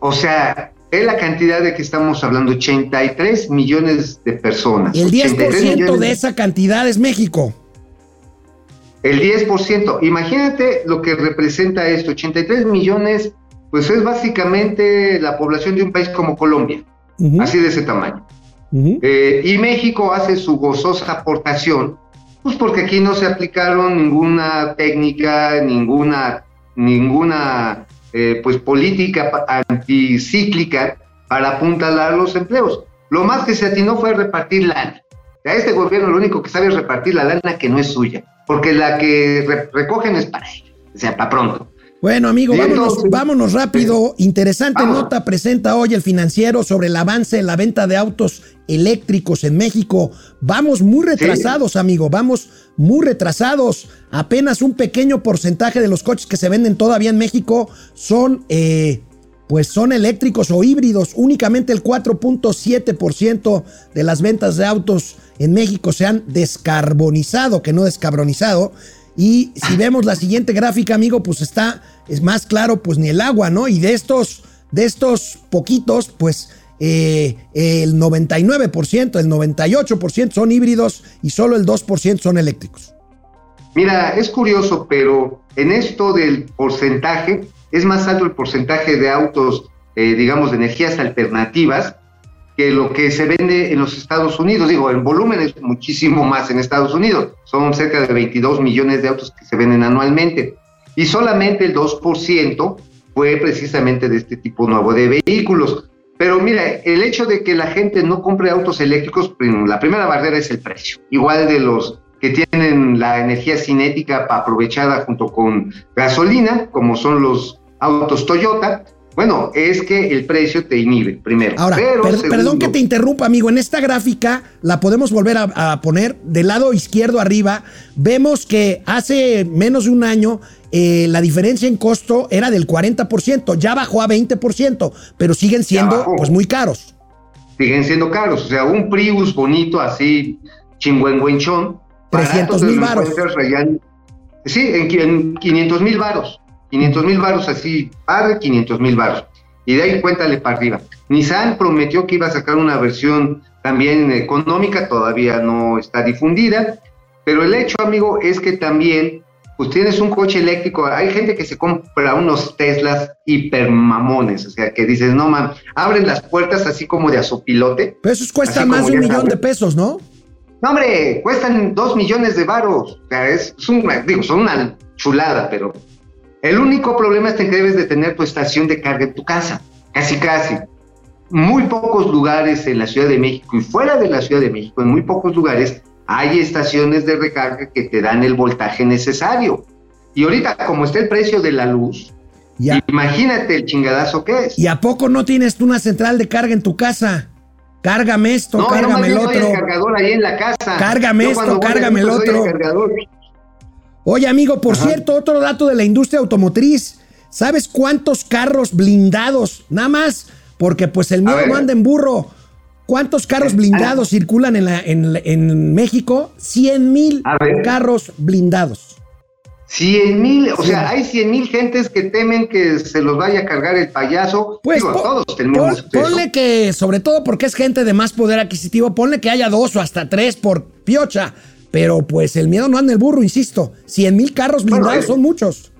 O sea, es la cantidad de que estamos hablando, 83 millones de personas. El 83 10% millones de esa cantidad es México. El 10%. Imagínate lo que representa esto. 83 millones, pues es básicamente la población de un país como Colombia, así de ese tamaño. Eh, y México hace su gozosa aportación, pues porque aquí no se aplicaron ninguna técnica, ninguna, ninguna eh, pues política anticíclica para apuntalar los empleos. Lo más que se atinó fue repartir lana. A este gobierno lo único que sabe es repartir la lana que no es suya, porque la que re- recogen es para ellos, o sea, para pronto. Bueno, amigo, vámonos, vámonos rápido. Interesante nota presenta hoy el financiero sobre el avance en la venta de autos eléctricos en México. Vamos muy retrasados, amigo, vamos muy retrasados. Apenas un pequeño porcentaje de los coches que se venden todavía en México son, eh, pues son eléctricos o híbridos. Únicamente el 4.7% de las ventas de autos en México se han descarbonizado, que no descarbonizado. Y si vemos la siguiente gráfica, amigo, pues está, es más claro, pues ni el agua, ¿no? Y de estos, de estos poquitos, pues eh, el 99%, el 98% son híbridos y solo el 2% son eléctricos. Mira, es curioso, pero en esto del porcentaje, es más alto el porcentaje de autos, eh, digamos, de energías alternativas que lo que se vende en los Estados Unidos. Digo, en volumen es muchísimo más en Estados Unidos. Son cerca de 22 millones de autos que se venden anualmente. Y solamente el 2% fue precisamente de este tipo nuevo de vehículos. Pero mira, el hecho de que la gente no compre autos eléctricos, la primera barrera es el precio. Igual de los que tienen la energía cinética aprovechada junto con gasolina, como son los autos Toyota, bueno, es que el precio te inhibe, primero. Ahora, Pero, per- segundo, perdón que te interrumpa, amigo. En esta gráfica la podemos volver a, a poner del lado izquierdo arriba. Vemos que hace menos de un año eh, la diferencia en costo era del 40%, ya bajó a 20%, pero siguen siendo pues muy caros. siguen siendo caros. O sea, un Prius bonito así, chingüengüenchón, 300,000 varos. Sí, en, en 500 mil varos. 500 mil varos así, padre, 500 mil varos. Y de ahí cuéntale para arriba. Nissan prometió que iba a sacar una versión también económica, todavía no está difundida, pero el hecho, amigo, es que también, pues tienes un coche eléctrico, hay gente que se compra unos Teslas hipermamones, o sea, que dices, no, man, abren las puertas así como de azopilote. Pero eso cuesta Así más de un millón de pesos, ¿no? No, hombre, cuestan dos millones de varos. O sea, es, es un, digo, son una chulada, pero El único problema es que debes de tener tu estación de carga en tu casa, casi casi. Muy pocos lugares en la Ciudad de México y fuera de la Ciudad de México, en muy pocos lugares, hay estaciones de recarga que te dan el voltaje necesario. Y ahorita, como está el precio de la luz, Ya. imagínate el chingadazo que es. ¿Y a poco no tienes tú una central de carga en tu casa? Cárgame esto, no, cárgame el bien doy otro. el cargador ahí en la casa. Cárgame Yo esto, cárgame el otro. cargador. Oye, amigo, por Ajá. cierto, otro dato de la industria automotriz. ¿Sabes cuántos carros blindados? Nada más, porque pues el ver. no anda en burro. ¿Cuántos carros blindados circulan en, la- en- en México? 100 mil carros blindados. 100 mil, o Sí. sea, hay 100 mil gentes que temen que se los vaya a cargar el payaso. Pues Digo, po- todos tenemos pon- ponle que, sobre todo porque es gente de más poder adquisitivo, ponle que haya dos o hasta tres por piocha. Pero pues el miedo no anda en el burro, insisto. 100 mil carros blindados eh, son muchos.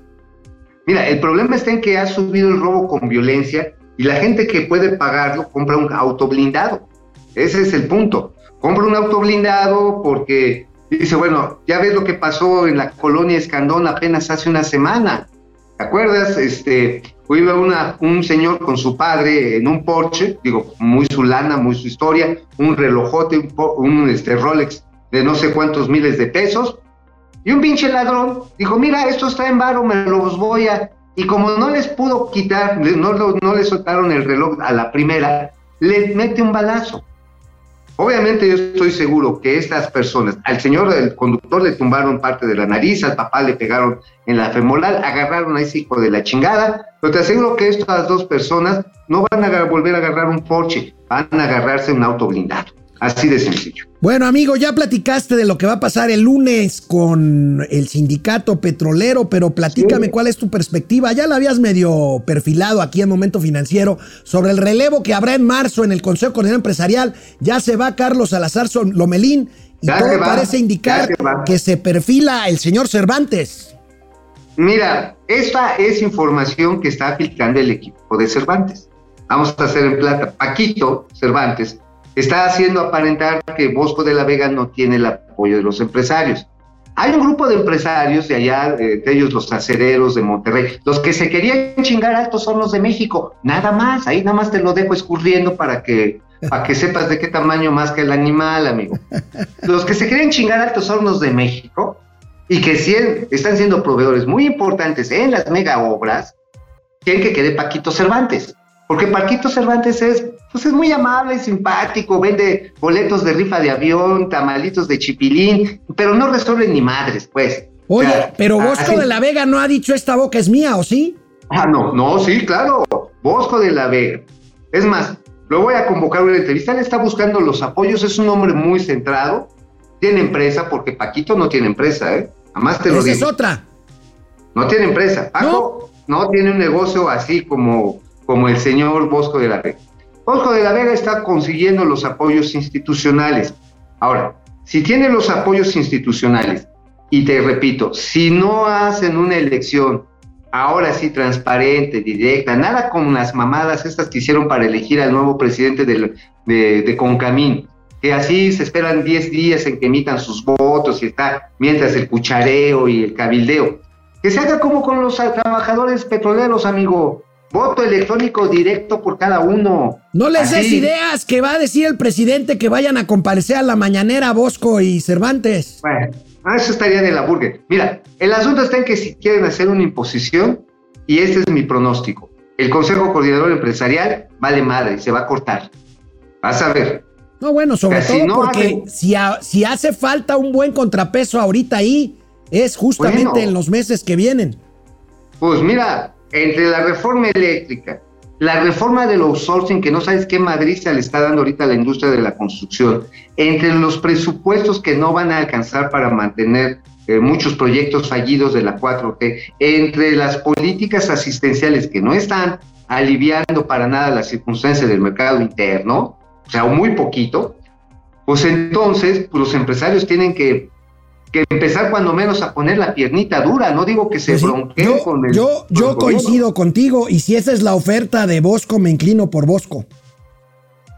Mira, el problema está en que ha subido el robo con violencia y la gente que puede pagarlo compra un auto blindado. Ese es el punto. Compra un auto blindado porque dice, bueno, ya ves lo que pasó en la colonia Escandón apenas hace una semana. ¿Te acuerdas? Este, iba una, un señor con su padre en un Porsche, digo, muy su lana, muy su historia, un relojote, un, un, este, Rolex de no sé cuántos miles de pesos, y un pinche ladrón dijo, mira, esto está en varo, me los voy a... Y como no les pudo quitar, no, lo- no le soltaron el reloj a la primera, le mete un balazo. Obviamente yo estoy seguro que estas personas, al señor, el conductor le tumbaron parte de la nariz, al papá le pegaron en la femoral, agarraron a ese hijo de la chingada, pero te aseguro que estas dos personas no van a volver a agarrar un Porsche, van a agarrarse un auto blindado. Así de sencillo. Bueno, amigo, ya platicaste de lo que va a pasar el lunes con el sindicato petrolero, pero platícame Sí. cuál es tu perspectiva. Ya la habías medio perfilado aquí en Momento Financiero sobre el relevo que habrá en marzo en el Consejo Coordinador Empresarial. Ya se va Carlos Salazar Lomelín y Ya todo va, parece indicar que se perfila el señor Cervantes. Mira, esta es información que está filtrando el equipo de Cervantes. Vamos a hacer en plata. Paquito Cervantes está haciendo aparentar que Bosco de la Vega no tiene el apoyo de los empresarios. Hay un grupo de empresarios de allá, eh, de ellos los acereros de Monterrey, los que se querían chingar altos son los de México, nada más, ahí nada más te lo dejo escurriendo para que, para que sepas de qué tamaño más que el animal, amigo. Los que se querían chingar altos son los de México y que sí están siendo proveedores muy importantes en las mega obras, quieren que quede Paquito Cervantes. Porque Paquito Cervantes es, pues es muy amable, simpático, vende boletos de rifa de avión, tamalitos de chipilín, pero no resuelve ni madres, pues. O Oye, sea, pero Bosco así- de la Vega no ha dicho esta boca es mía, ¿o sí? Ah, no, no, sí, claro. Bosco de la Vega. Es más, lo voy a convocar a una entrevista. Él está buscando los apoyos, es un hombre muy centrado. Tiene empresa, porque Paquito no tiene empresa, ¿eh? Jamás te lo Esa es digo. otra. No tiene empresa. Paco no, tiene un negocio así como, como el señor Bosco de la Vega. Bosco de la Vega está consiguiendo los apoyos institucionales. Ahora, si tiene los apoyos institucionales, y te repito, si no hacen una elección ahora sí transparente, directa, nada como las mamadas estas que hicieron para elegir al nuevo presidente de, de Concamín, que así se esperan 10 días en que emitan sus votos y está mientras el cuchareo y el cabildeo. Que se haga como con los trabajadores petroleros, amigo. Voto electrónico directo por cada uno. No les des Así. ideas que va a decir el presidente que vayan a comparecer a la mañanera Bosco y Cervantes. Bueno, ah, eso estaría de la burger. Mira, el asunto está en que si quieren hacer una imposición, y este es mi pronóstico, el Consejo Coordinador Empresarial vale madre, se va a cortar. Vas a ver. No, bueno, sobre Casi todo no porque si, si hace falta un buen contrapeso ahorita ahí, es justamente Bueno. en los meses que vienen. Pues mira, entre la reforma eléctrica, la reforma del outsourcing, que no sabes qué Madrid se le está dando ahorita a la industria de la construcción, entre los presupuestos que no van a alcanzar para mantener eh, muchos proyectos fallidos de la 4T, entre las políticas asistenciales que no están aliviando para nada las circunstancias del mercado interno, o sea, muy poquito, pues entonces pues los empresarios tienen que, que empezar cuando menos a poner la piernita dura, no digo que se Pues sí, bronqueen yo con el... yo, con gobierno. coincido contigo y si esa es la oferta de Bosco, me inclino por Bosco.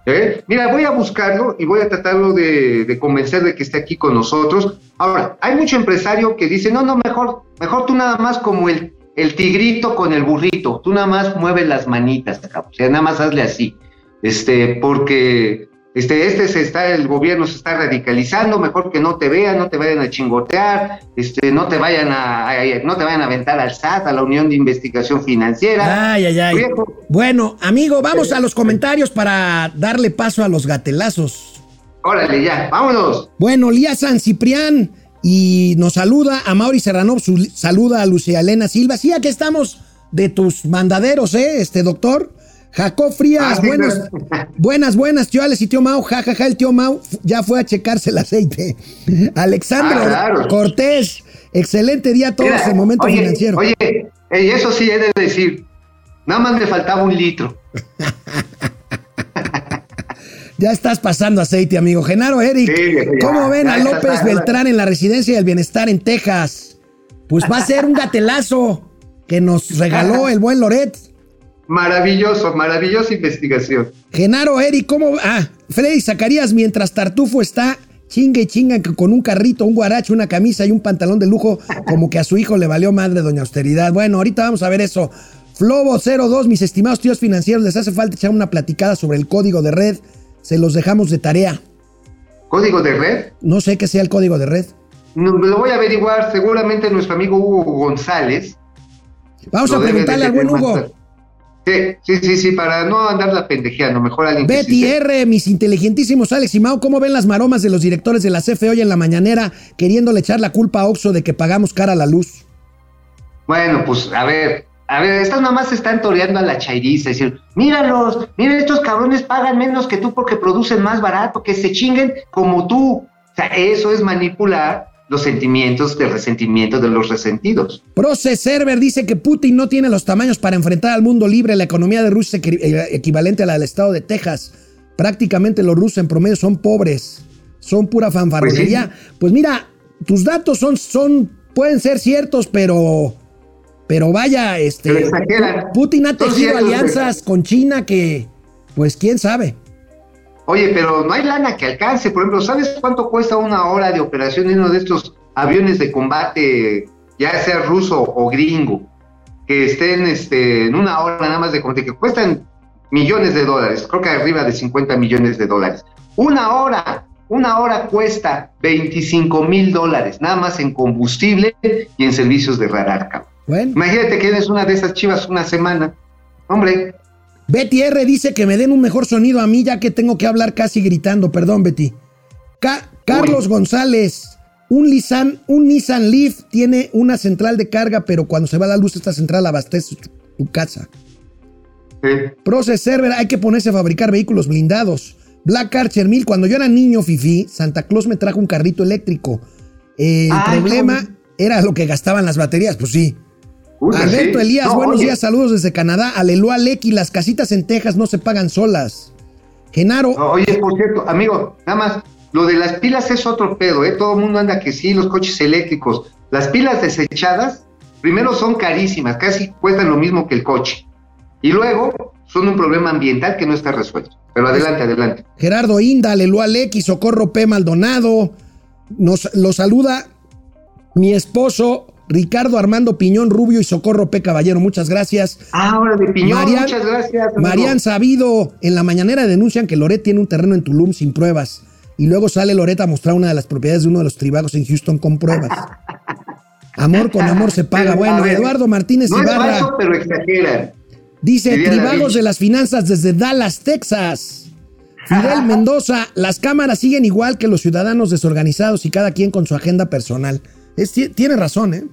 ¿Eh? Mira, voy a buscarlo y voy a tratarlo de, de convencer de que esté aquí con nosotros. Ahora, hay mucho empresario que dice, no, no, mejor, mejor tú nada más como el, el tigrito con el burrito. Tú nada más mueves las manitas, cabrón. O sea, nada más hazle así. Este, porque este, este se está, el gobierno se está radicalizando, mejor que no te vean, no te vayan a chingotear, este, no te vayan a, a- no te vayan a aventar al SAT, a la Unión de Investigación Financiera. Ay, ay, ay. Viejo. Bueno, amigo, vamos a los comentarios para darle paso a los gatelazos. Órale, ya, vámonos. Bueno, Lía San Ciprián y nos saluda a Mauri Serrano, saluda a Lucia Elena Silva. Sí, aquí estamos de tus mandaderos, ¿eh? Este doctor. Jacob Frías, Ah, buenas, buenas, buenas, tío Alex y tío Mau, jajaja, el tío Mau ya fue a checarse el aceite. Alexandro Ah, claro. Cortés, excelente día a todos Mira, en momento oye, financiero. Oye, ey, eso sí he de decir, nada más me faltaba un litro. Ya estás pasando aceite, amigo. Genaro Eric, Sí, ya, ¿cómo ven a López. Beltrán en la residencia del bienestar en Texas? Pues va a ser un gatelazo que nos regaló el buen Loret. Maravilloso, maravillosa investigación. Genaro Eric, ¿cómo? Ah, Freddy Zacarías, mientras Tartufo está chingue y chinga que con un carrito, un guaracho, una camisa y un pantalón de lujo, como que a su hijo le valió madre Doña Austeridad. Bueno, ahorita vamos a ver eso. Flobo 02, mis estimados tíos financieros, les hace falta echar una platicada sobre el código de red. Se los dejamos de tarea. Código de red, No sé qué sea el código de red. no, lo voy a averiguar, seguramente nuestro amigo Hugo González. Vamos a preguntarle al buen Hugo. Sí, sí, sí, sí, para no andarla pendejeando, mejor alguien que sí Betty. R, mis inteligentísimos Alex y Mao, ¿cómo ven las maromas de los directores de la CFE hoy en la mañanera queriéndole echar la culpa a Oxo de que pagamos cara a la luz? Bueno, pues a ver, a ver, estas mamás están toreando a la chairiza, decir, míralos, mira, estos cabrones pagan menos que tú porque producen más barato, que se chinguen como tú. O sea, eso es manipular los sentimientos de resentimiento de los resentidos. Proce Server dice que Putin no tiene los tamaños para enfrentar al mundo libre. La economía de Rusia es eh, equivalente a la del estado de Texas. Prácticamente los rusos en promedio son pobres. Son pura fanfarronería. Pues, mira, tus datos son, son, pueden ser ciertos, pero, pero vaya, este. Putin ha tejido alianzas con China que, pues, quién sabe. Oye, pero no hay lana que alcance. Por ejemplo, ¿sabes cuánto cuesta una hora de operación en uno de estos aviones de combate, ya sea ruso o gringo, que estén este, en una hora nada más de combate, que cuestan millones de dólares, creo que arriba de 50 millones de dólares? Una hora, una hora cuesta 25 mil dólares, nada más en combustible y en servicios de radar. Bueno. Imagínate que eres una de esas chivas una semana. Hombre, Betty R dice que me den un mejor sonido a mí ya que tengo que hablar casi gritando. Perdón, Betty. Ca- Carlos González. Un Nissan, un Nissan Leaf tiene una central de carga, pero cuando se va la luz esta central abastece tu, casa. eh, Process Server, hay que ponerse a fabricar vehículos blindados. Black Archer 1000, cuando yo era niño, Fifi, Santa Claus me trajo un carrito eléctrico. El Ay, problema era lo que gastaban las baterías, pues sí. Puta, Alberto sí. Elías, No, buenos oye, días, saludos desde Canadá. Aleluya, Lecky, las casitas en Texas no se pagan solas. Genaro, No, Oye, por cierto, amigo, nada más, lo de las pilas es otro pedo, ¿eh? Todo el mundo anda que sí, los coches eléctricos. Las pilas desechadas, primero son carísimas, casi cuestan lo mismo que el coche. Y luego son un problema ambiental que no está resuelto. Pero adelante, adelante. Gerardo Inda, Aleluya, Lecky, Socorro P. Maldonado. Nos lo saluda mi esposo Ricardo Armando Piñón Rubio y Socorro P. Caballero. Muchas gracias. Ahora de piñón, Marian- muchas gracias. amigo. Marian Sabido, en la mañanera denuncian que Loret tiene un terreno en Tulum sin pruebas. Y luego sale Loret a mostrar una de las propiedades de uno de los tribagos en Houston con pruebas. Amor con amor se paga. Pero, Bueno, ver, Eduardo Martínez No es Ibarra. falso, pero exageran. Dice Tribagos de las Finanzas desde Dallas, Texas. Fidel Mendoza, las cámaras siguen igual que los ciudadanos desorganizados y cada quien con su agenda personal. Es- tiene razón, ¿eh?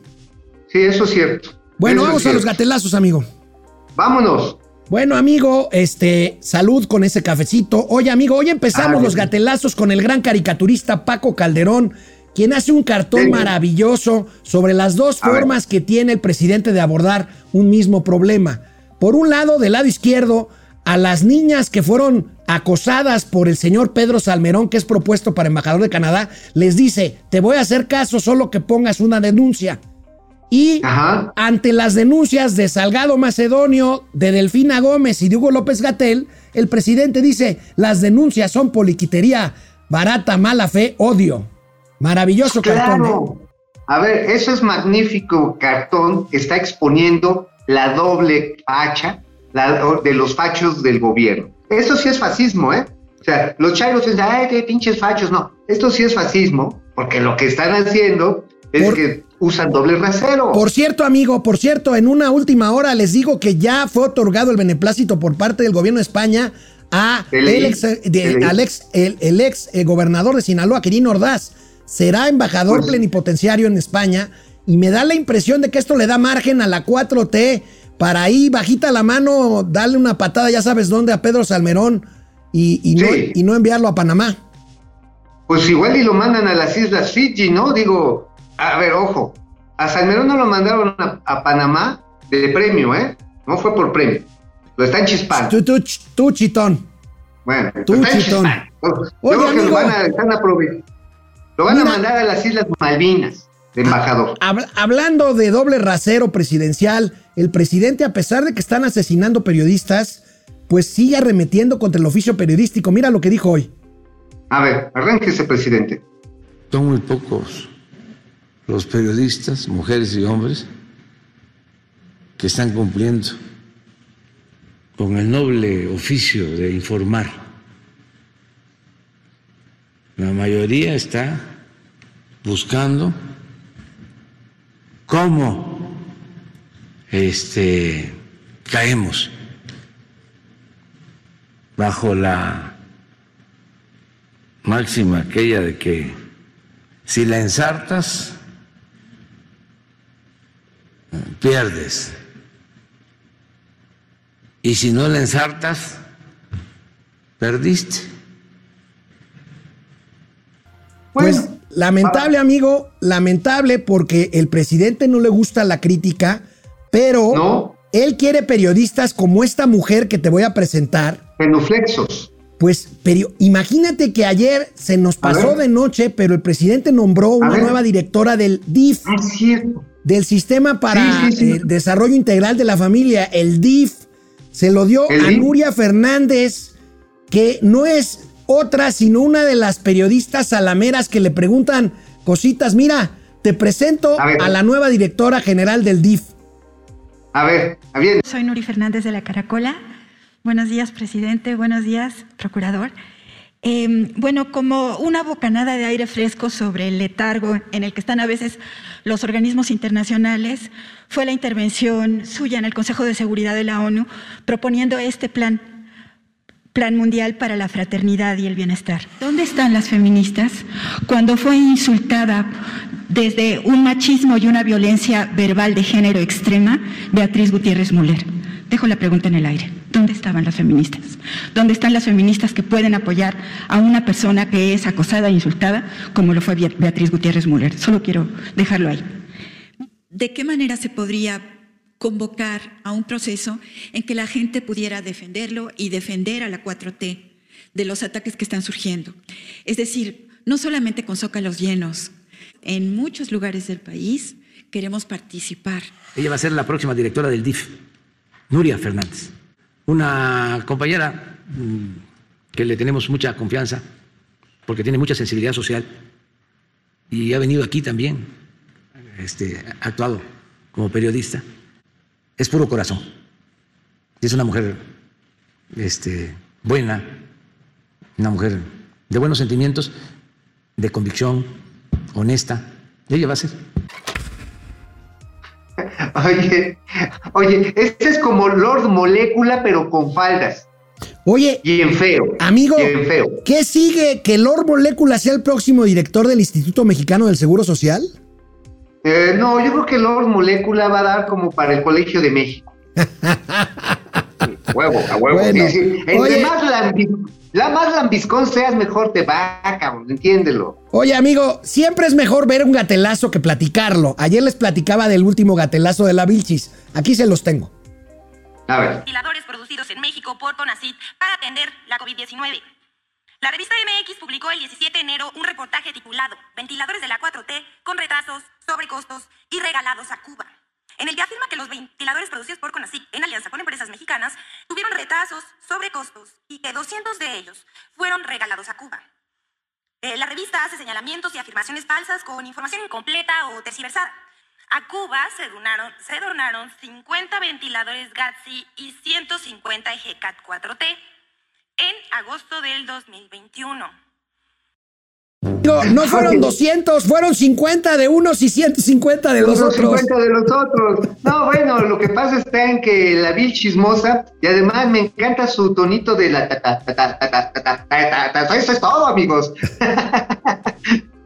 Sí, eso es cierto. Bueno, Eso vamos a los gatelazos, amigo. Vámonos. Bueno, amigo, este, salud con ese cafecito. Oye, amigo, hoy empezamos Ah, los gatelazos con el gran caricaturista Paco Calderón, quien hace un cartón maravilloso sobre las dos A ver. formas que tiene el presidente de abordar un mismo problema. Por un lado, del lado izquierdo, a las niñas que fueron acosadas por el señor Pedro Salmerón, que es propuesto para embajador de Canadá, les dice, te voy a hacer caso solo que pongas una denuncia. Y Ajá. ante las denuncias de Salgado Macedonio, de Delfina Gómez y de Hugo López Gatel, el presidente dice, las denuncias son poliquitería, barata, mala fe, odio. Maravilloso cartón. ¿eh? A ver, eso es magnífico cartón que está exponiendo la doble facha la- de los fachos del gobierno. Esto sí es fascismo, ¿eh? O sea, los chairos dicen, ay, qué pinches fachos. No, esto sí es fascismo, porque lo que están haciendo es Por- que usan doble rasero. Por cierto, amigo, por cierto, en una última hora les digo que ya fue otorgado el beneplácito por parte del gobierno de España a el ex, de- al ex- el, el ex eh, gobernador de Sinaloa, Quirino Ordaz. Será embajador Pues- plenipotenciario en España y me da la impresión de que esto le da margen a la 4T para ahí, bajita la mano, darle una patada, ya sabes dónde, a Pedro Salmerón y, y no, Sí. y no enviarlo a Panamá. Pues igual y lo mandan a las Islas Fiji, ¿no? Digo, a ver, ojo, a Salmerón no lo mandaron a, a Panamá de premio, ¿eh? No fue por premio. Lo están chispando. Tú, tú, tú, chitón. Bueno, Tú, lo están chitón. chispando. Yo Oye, creo que amigo. lo van a, están Lo van Mira. a mandar a las Islas Malvinas de embajador. Hab- hablando de doble rasero presidencial, el presidente, a pesar de que están asesinando periodistas, pues sigue arremetiendo contra el oficio periodístico. Mira lo que dijo hoy. A ver, arránquese, presidente. Son muy pocos los periodistas, mujeres y hombres, que están cumpliendo con el noble oficio de informar. La mayoría está buscando cómo este, caemos bajo la máxima aquella de que si la ensartas, pierdes. Y si no la ensartas, perdiste. Pues lamentable, amigo, lamentable porque el presidente no le gusta la crítica, pero No. él quiere periodistas como esta mujer que te voy a presentar. genuflexos. Pues perio- imagínate que ayer se nos pasó de noche, pero el presidente nombró una nueva directora del DIF. Ah, es cierto. del Sistema para Sí, sí, sí. eh, Desarrollo Integral de la Familia, el DIF, se lo dio a DIF. Nuria Fernández, que no es otra sino una de las periodistas salameras que le preguntan cositas. Mira, te presento A ver. a la nueva directora general del DIF. A ver, a bien. Soy Nuri Fernández de la Caracola. Buenos días, presidente. Buenos días, procurador. Eh, bueno, como una bocanada de aire fresco sobre el letargo en el que están a veces los organismos internacionales, fue la intervención suya en el Consejo de Seguridad de la ONU proponiendo este plan, Plan Mundial para la Fraternidad y el Bienestar. ¿Dónde están las feministas cuando fue insultada desde un machismo y una violencia verbal de género extrema Beatriz Gutiérrez Müller? Dejo la pregunta en el aire. ¿Dónde estaban las feministas? ¿Dónde están las feministas que pueden apoyar a una persona que es acosada e insultada como lo fue Bea- Beatriz Gutiérrez Müller? Solo quiero dejarlo ahí. ¿De qué manera se podría convocar a un proceso en que la gente pudiera defenderlo y defender a la 4T de los ataques que están surgiendo? Es decir, no solamente con zócalos llenos, en muchos lugares del país queremos participar. Ella va a ser la próxima directora del DIF, Nuria Fernández, una compañera mm, que le tenemos mucha confianza porque tiene mucha sensibilidad social y ha venido aquí también, este, actuado como periodista. Es puro corazón. Es una mujer este, buena, una mujer de buenos sentimientos, de convicción, honesta. Y ella va a ser. Oye, oye, este es como Lord Molécula, pero con faldas. Oye, Y en feo. amigo, Y en feo. ¿qué sigue? ¿Que Lord Molécula sea el próximo director del Instituto Mexicano del Seguro Social? Eh, no, yo creo que Lord Molécula va a dar como para el Colegio de México. A huevo, a huevo. Bueno, sí, sí. Entre más, lambi- la más lambiscón seas, mejor te va, cabrón, entiéndelo. Oye, amigo, siempre es mejor ver un gatelazo que platicarlo. Ayer les platicaba del último gatelazo de la Vilchis. Aquí se los tengo. A ver. ventiladores producidos en México por CONACYT para atender la COVID-19. La revista MX publicó el 17 de enero un reportaje titulado Ventiladores de la 4T con retrasos, sobrecostos y regalados a Cuba, en el que afirma que los ventiladores producidos por CONACYT en alianza con empresas mexicanas tuvieron retrasos, sobrecostos y que 200 de ellos fueron regalados a Cuba. Eh, la revista hace señalamientos y afirmaciones falsas con información incompleta o tergiversada. A Cuba se donaron, se donaron 50 ventiladores GATSI y 150 EGCAT 4T en agosto del 2021. No, no fueron 200, fueron 50 de unos y 150 de los otros. 50 de los otros. No, bueno, lo que pasa está en que la vi chismosa y además me encanta su tonito de la... Eso es todo, amigos.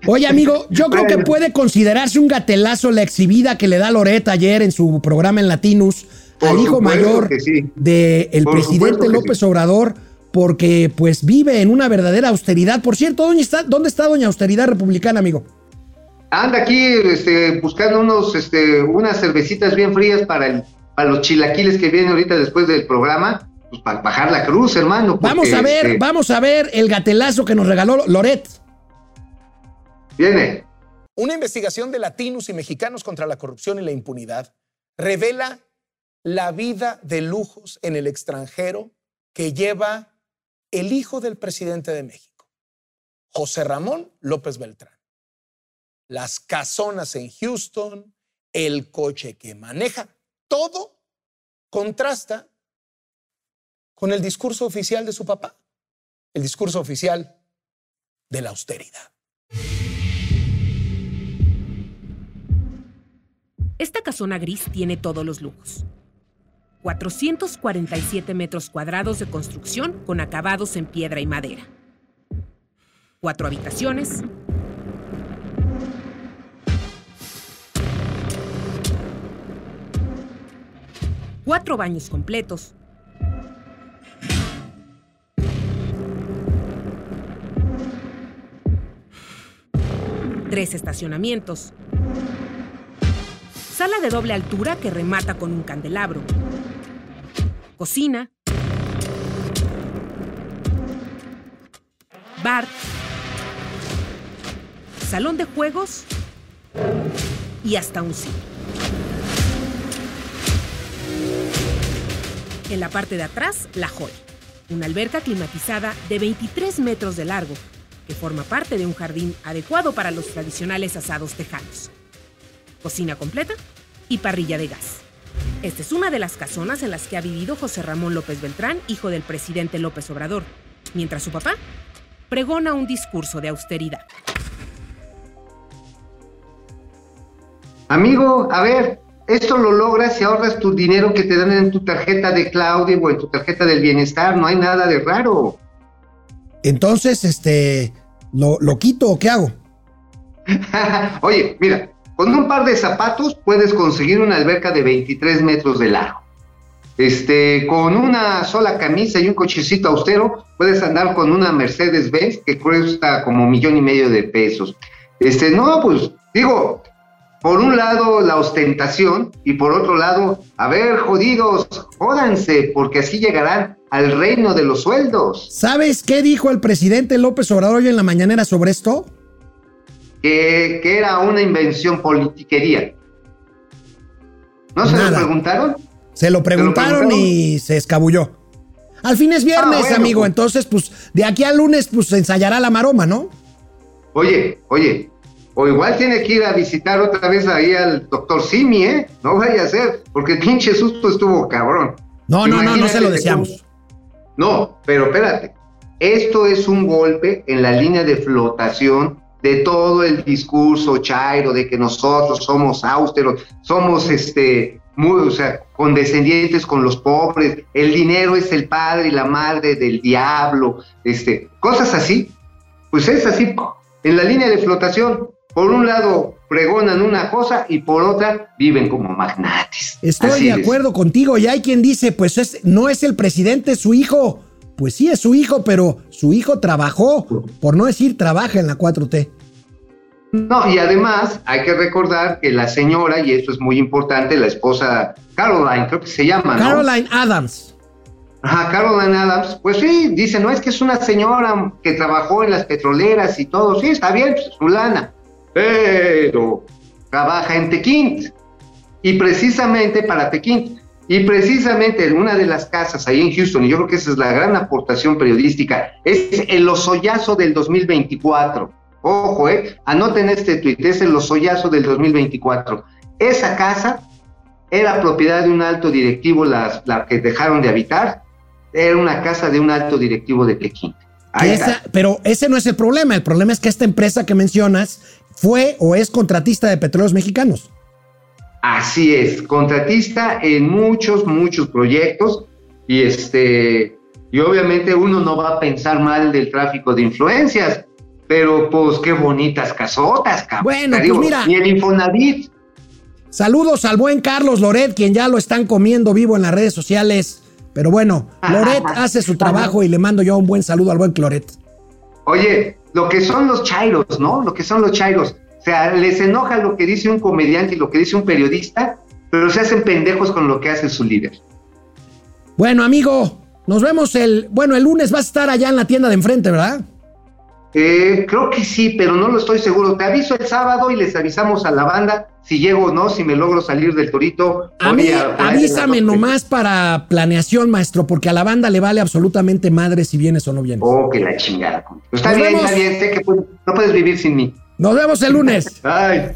Oye, amigo, yo creo que puede considerarse un gatelazo la exhibida que le da Loreta ayer en su programa en Latinus al hijo mayor del presidente López Obrador porque pues vive en una verdadera austeridad. Por cierto, ¿dónde está, dónde está doña austeridad republicana, amigo? Anda aquí este, buscando unos, este, unas cervecitas bien frías para, el, para los chilaquiles que vienen ahorita después del programa, pues para bajar la cruz, hermano. vamos a ver, este, vamos a ver el gatelazo que nos regaló Loret. Viene. Una investigación de latinos y mexicanos contra la corrupción y la impunidad revela la vida de lujos en el extranjero que lleva el hijo del presidente de México, José Ramón López Beltrán. Las casonas en Houston, el coche que maneja, todo contrasta con el discurso oficial de su papá, el discurso oficial de la austeridad. Esta casona gris tiene todos los lujos 447 metros cuadrados de construcción con acabados en piedra y madera. Cuatro habitaciones. Cuatro baños completos. Tres estacionamientos. Sala de doble altura que remata con un candelabro cocina, bar, salón de juegos y hasta un cine. En la parte de atrás, la joya, una alberca climatizada de 23 metros de largo, que forma parte de un jardín adecuado para los tradicionales asados tejanos. Cocina completa y parrilla de gas. Esta es una de las casonas en las que ha vivido José Ramón López Beltrán, hijo del presidente López Obrador, mientras su papá pregona un discurso de austeridad. Amigo, a ver, esto lo logras si ahorras tu dinero que te dan en tu tarjeta de Claudio o en tu tarjeta del bienestar, no hay nada de raro. Entonces, este, ¿lo, lo quito o qué hago? Oye, mira, con un par de zapatos puedes conseguir una alberca de 23 metros de largo. Este, con una sola camisa y un cochecito austero, puedes andar con una Mercedes-Benz que cuesta como un millón y medio de pesos. Este, no, pues, digo, por un lado la ostentación y por otro lado, a ver, jodidos, jódanse, porque así llegarán al reino de los sueldos. ¿Sabes qué dijo el presidente López Obrador hoy en la mañanera sobre esto? Que, era una invención politiquería. ¿No se lo preguntaron? Se lo preguntaron, y se escabulló. Al fin es viernes, ah, amigo, pues. entonces, pues, de aquí al lunes, pues, se ensayará la maroma, ¿no? Oye, oye, o igual tiene que ir a visitar otra vez ahí al doctor Simi, ¿eh? No vaya a ser, porque el pinche susto estuvo cabrón. No, no, no, no se lo deseamos. No, pero espérate, esto es un golpe en la línea de flotación de todo el discurso chairo de que nosotros somos austeros, somos este muy, o sea, condescendientes con los pobres, el dinero es el padre y la madre del diablo, este, cosas así. Pues es así, en la línea de flotación, por un lado pregonan una cosa y por otra viven como magnates. Estoy de acuerdo contigo y hay quien dice, pues es, no es el presidente, es su hijo. Pues sí, es su hijo, pero su hijo trabajó, por no decir trabaja en la 4T. No, y además hay que recordar que la señora, y esto es muy importante, la esposa Caroline, creo que se llama. Caroline Adams. Ajá, Caroline Adams, pues sí, dice, no es que es una señora que trabajó en las petroleras y todo, sí, está bien, pues, su lana, pero trabaja en Tequint. Y precisamente para Tequint Y precisamente en una de las casas ahí en Houston, y yo creo que esa es la gran aportación periodística, es el osollazo del 2024. Ojo, eh, anoten este tuit, es el osollazo del 2024. Esa casa era propiedad de un alto directivo, las, la que dejaron de habitar, era una casa de un alto directivo de Pekín. Esa- pero ese no es el problema. El problema es que esta empresa que mencionas fue o es contratista de petróleos mexicanos. Así es, contratista en muchos, muchos proyectos y este, y obviamente uno no va a pensar mal del tráfico de influencias, pero pues qué bonitas casotas, cabrón. Bueno, pues mira. Ni el Infonavit. Saludos al buen Carlos Loret, quien ya lo están comiendo vivo en las redes sociales. Pero bueno, Loret hace su trabajo y le mando yo un buen saludo al buen Loret. Oye, lo que son los chairos, ¿no? Lo que son los chairos. O sea, les enoja lo que dice un comediante y lo que dice un periodista, pero se hacen pendejos con lo que hace su líder. Bueno, amigo, nos vemos el. Bueno, el lunes vas a estar allá en la tienda de enfrente, ¿verdad? Eh, creo que sí, pero no lo estoy seguro. Te aviso el sábado y les avisamos a la banda si llego o no, si me logro salir del torito. A mí, avísame nomás para planeación, maestro, porque a la banda le vale absolutamente madre si vienes o no vienes. Oh, que la chingada. Está Nos bien, vemos. está bien. Sé que puedes- no puedes vivir sin mí. Nos vemos el lunes. Ay.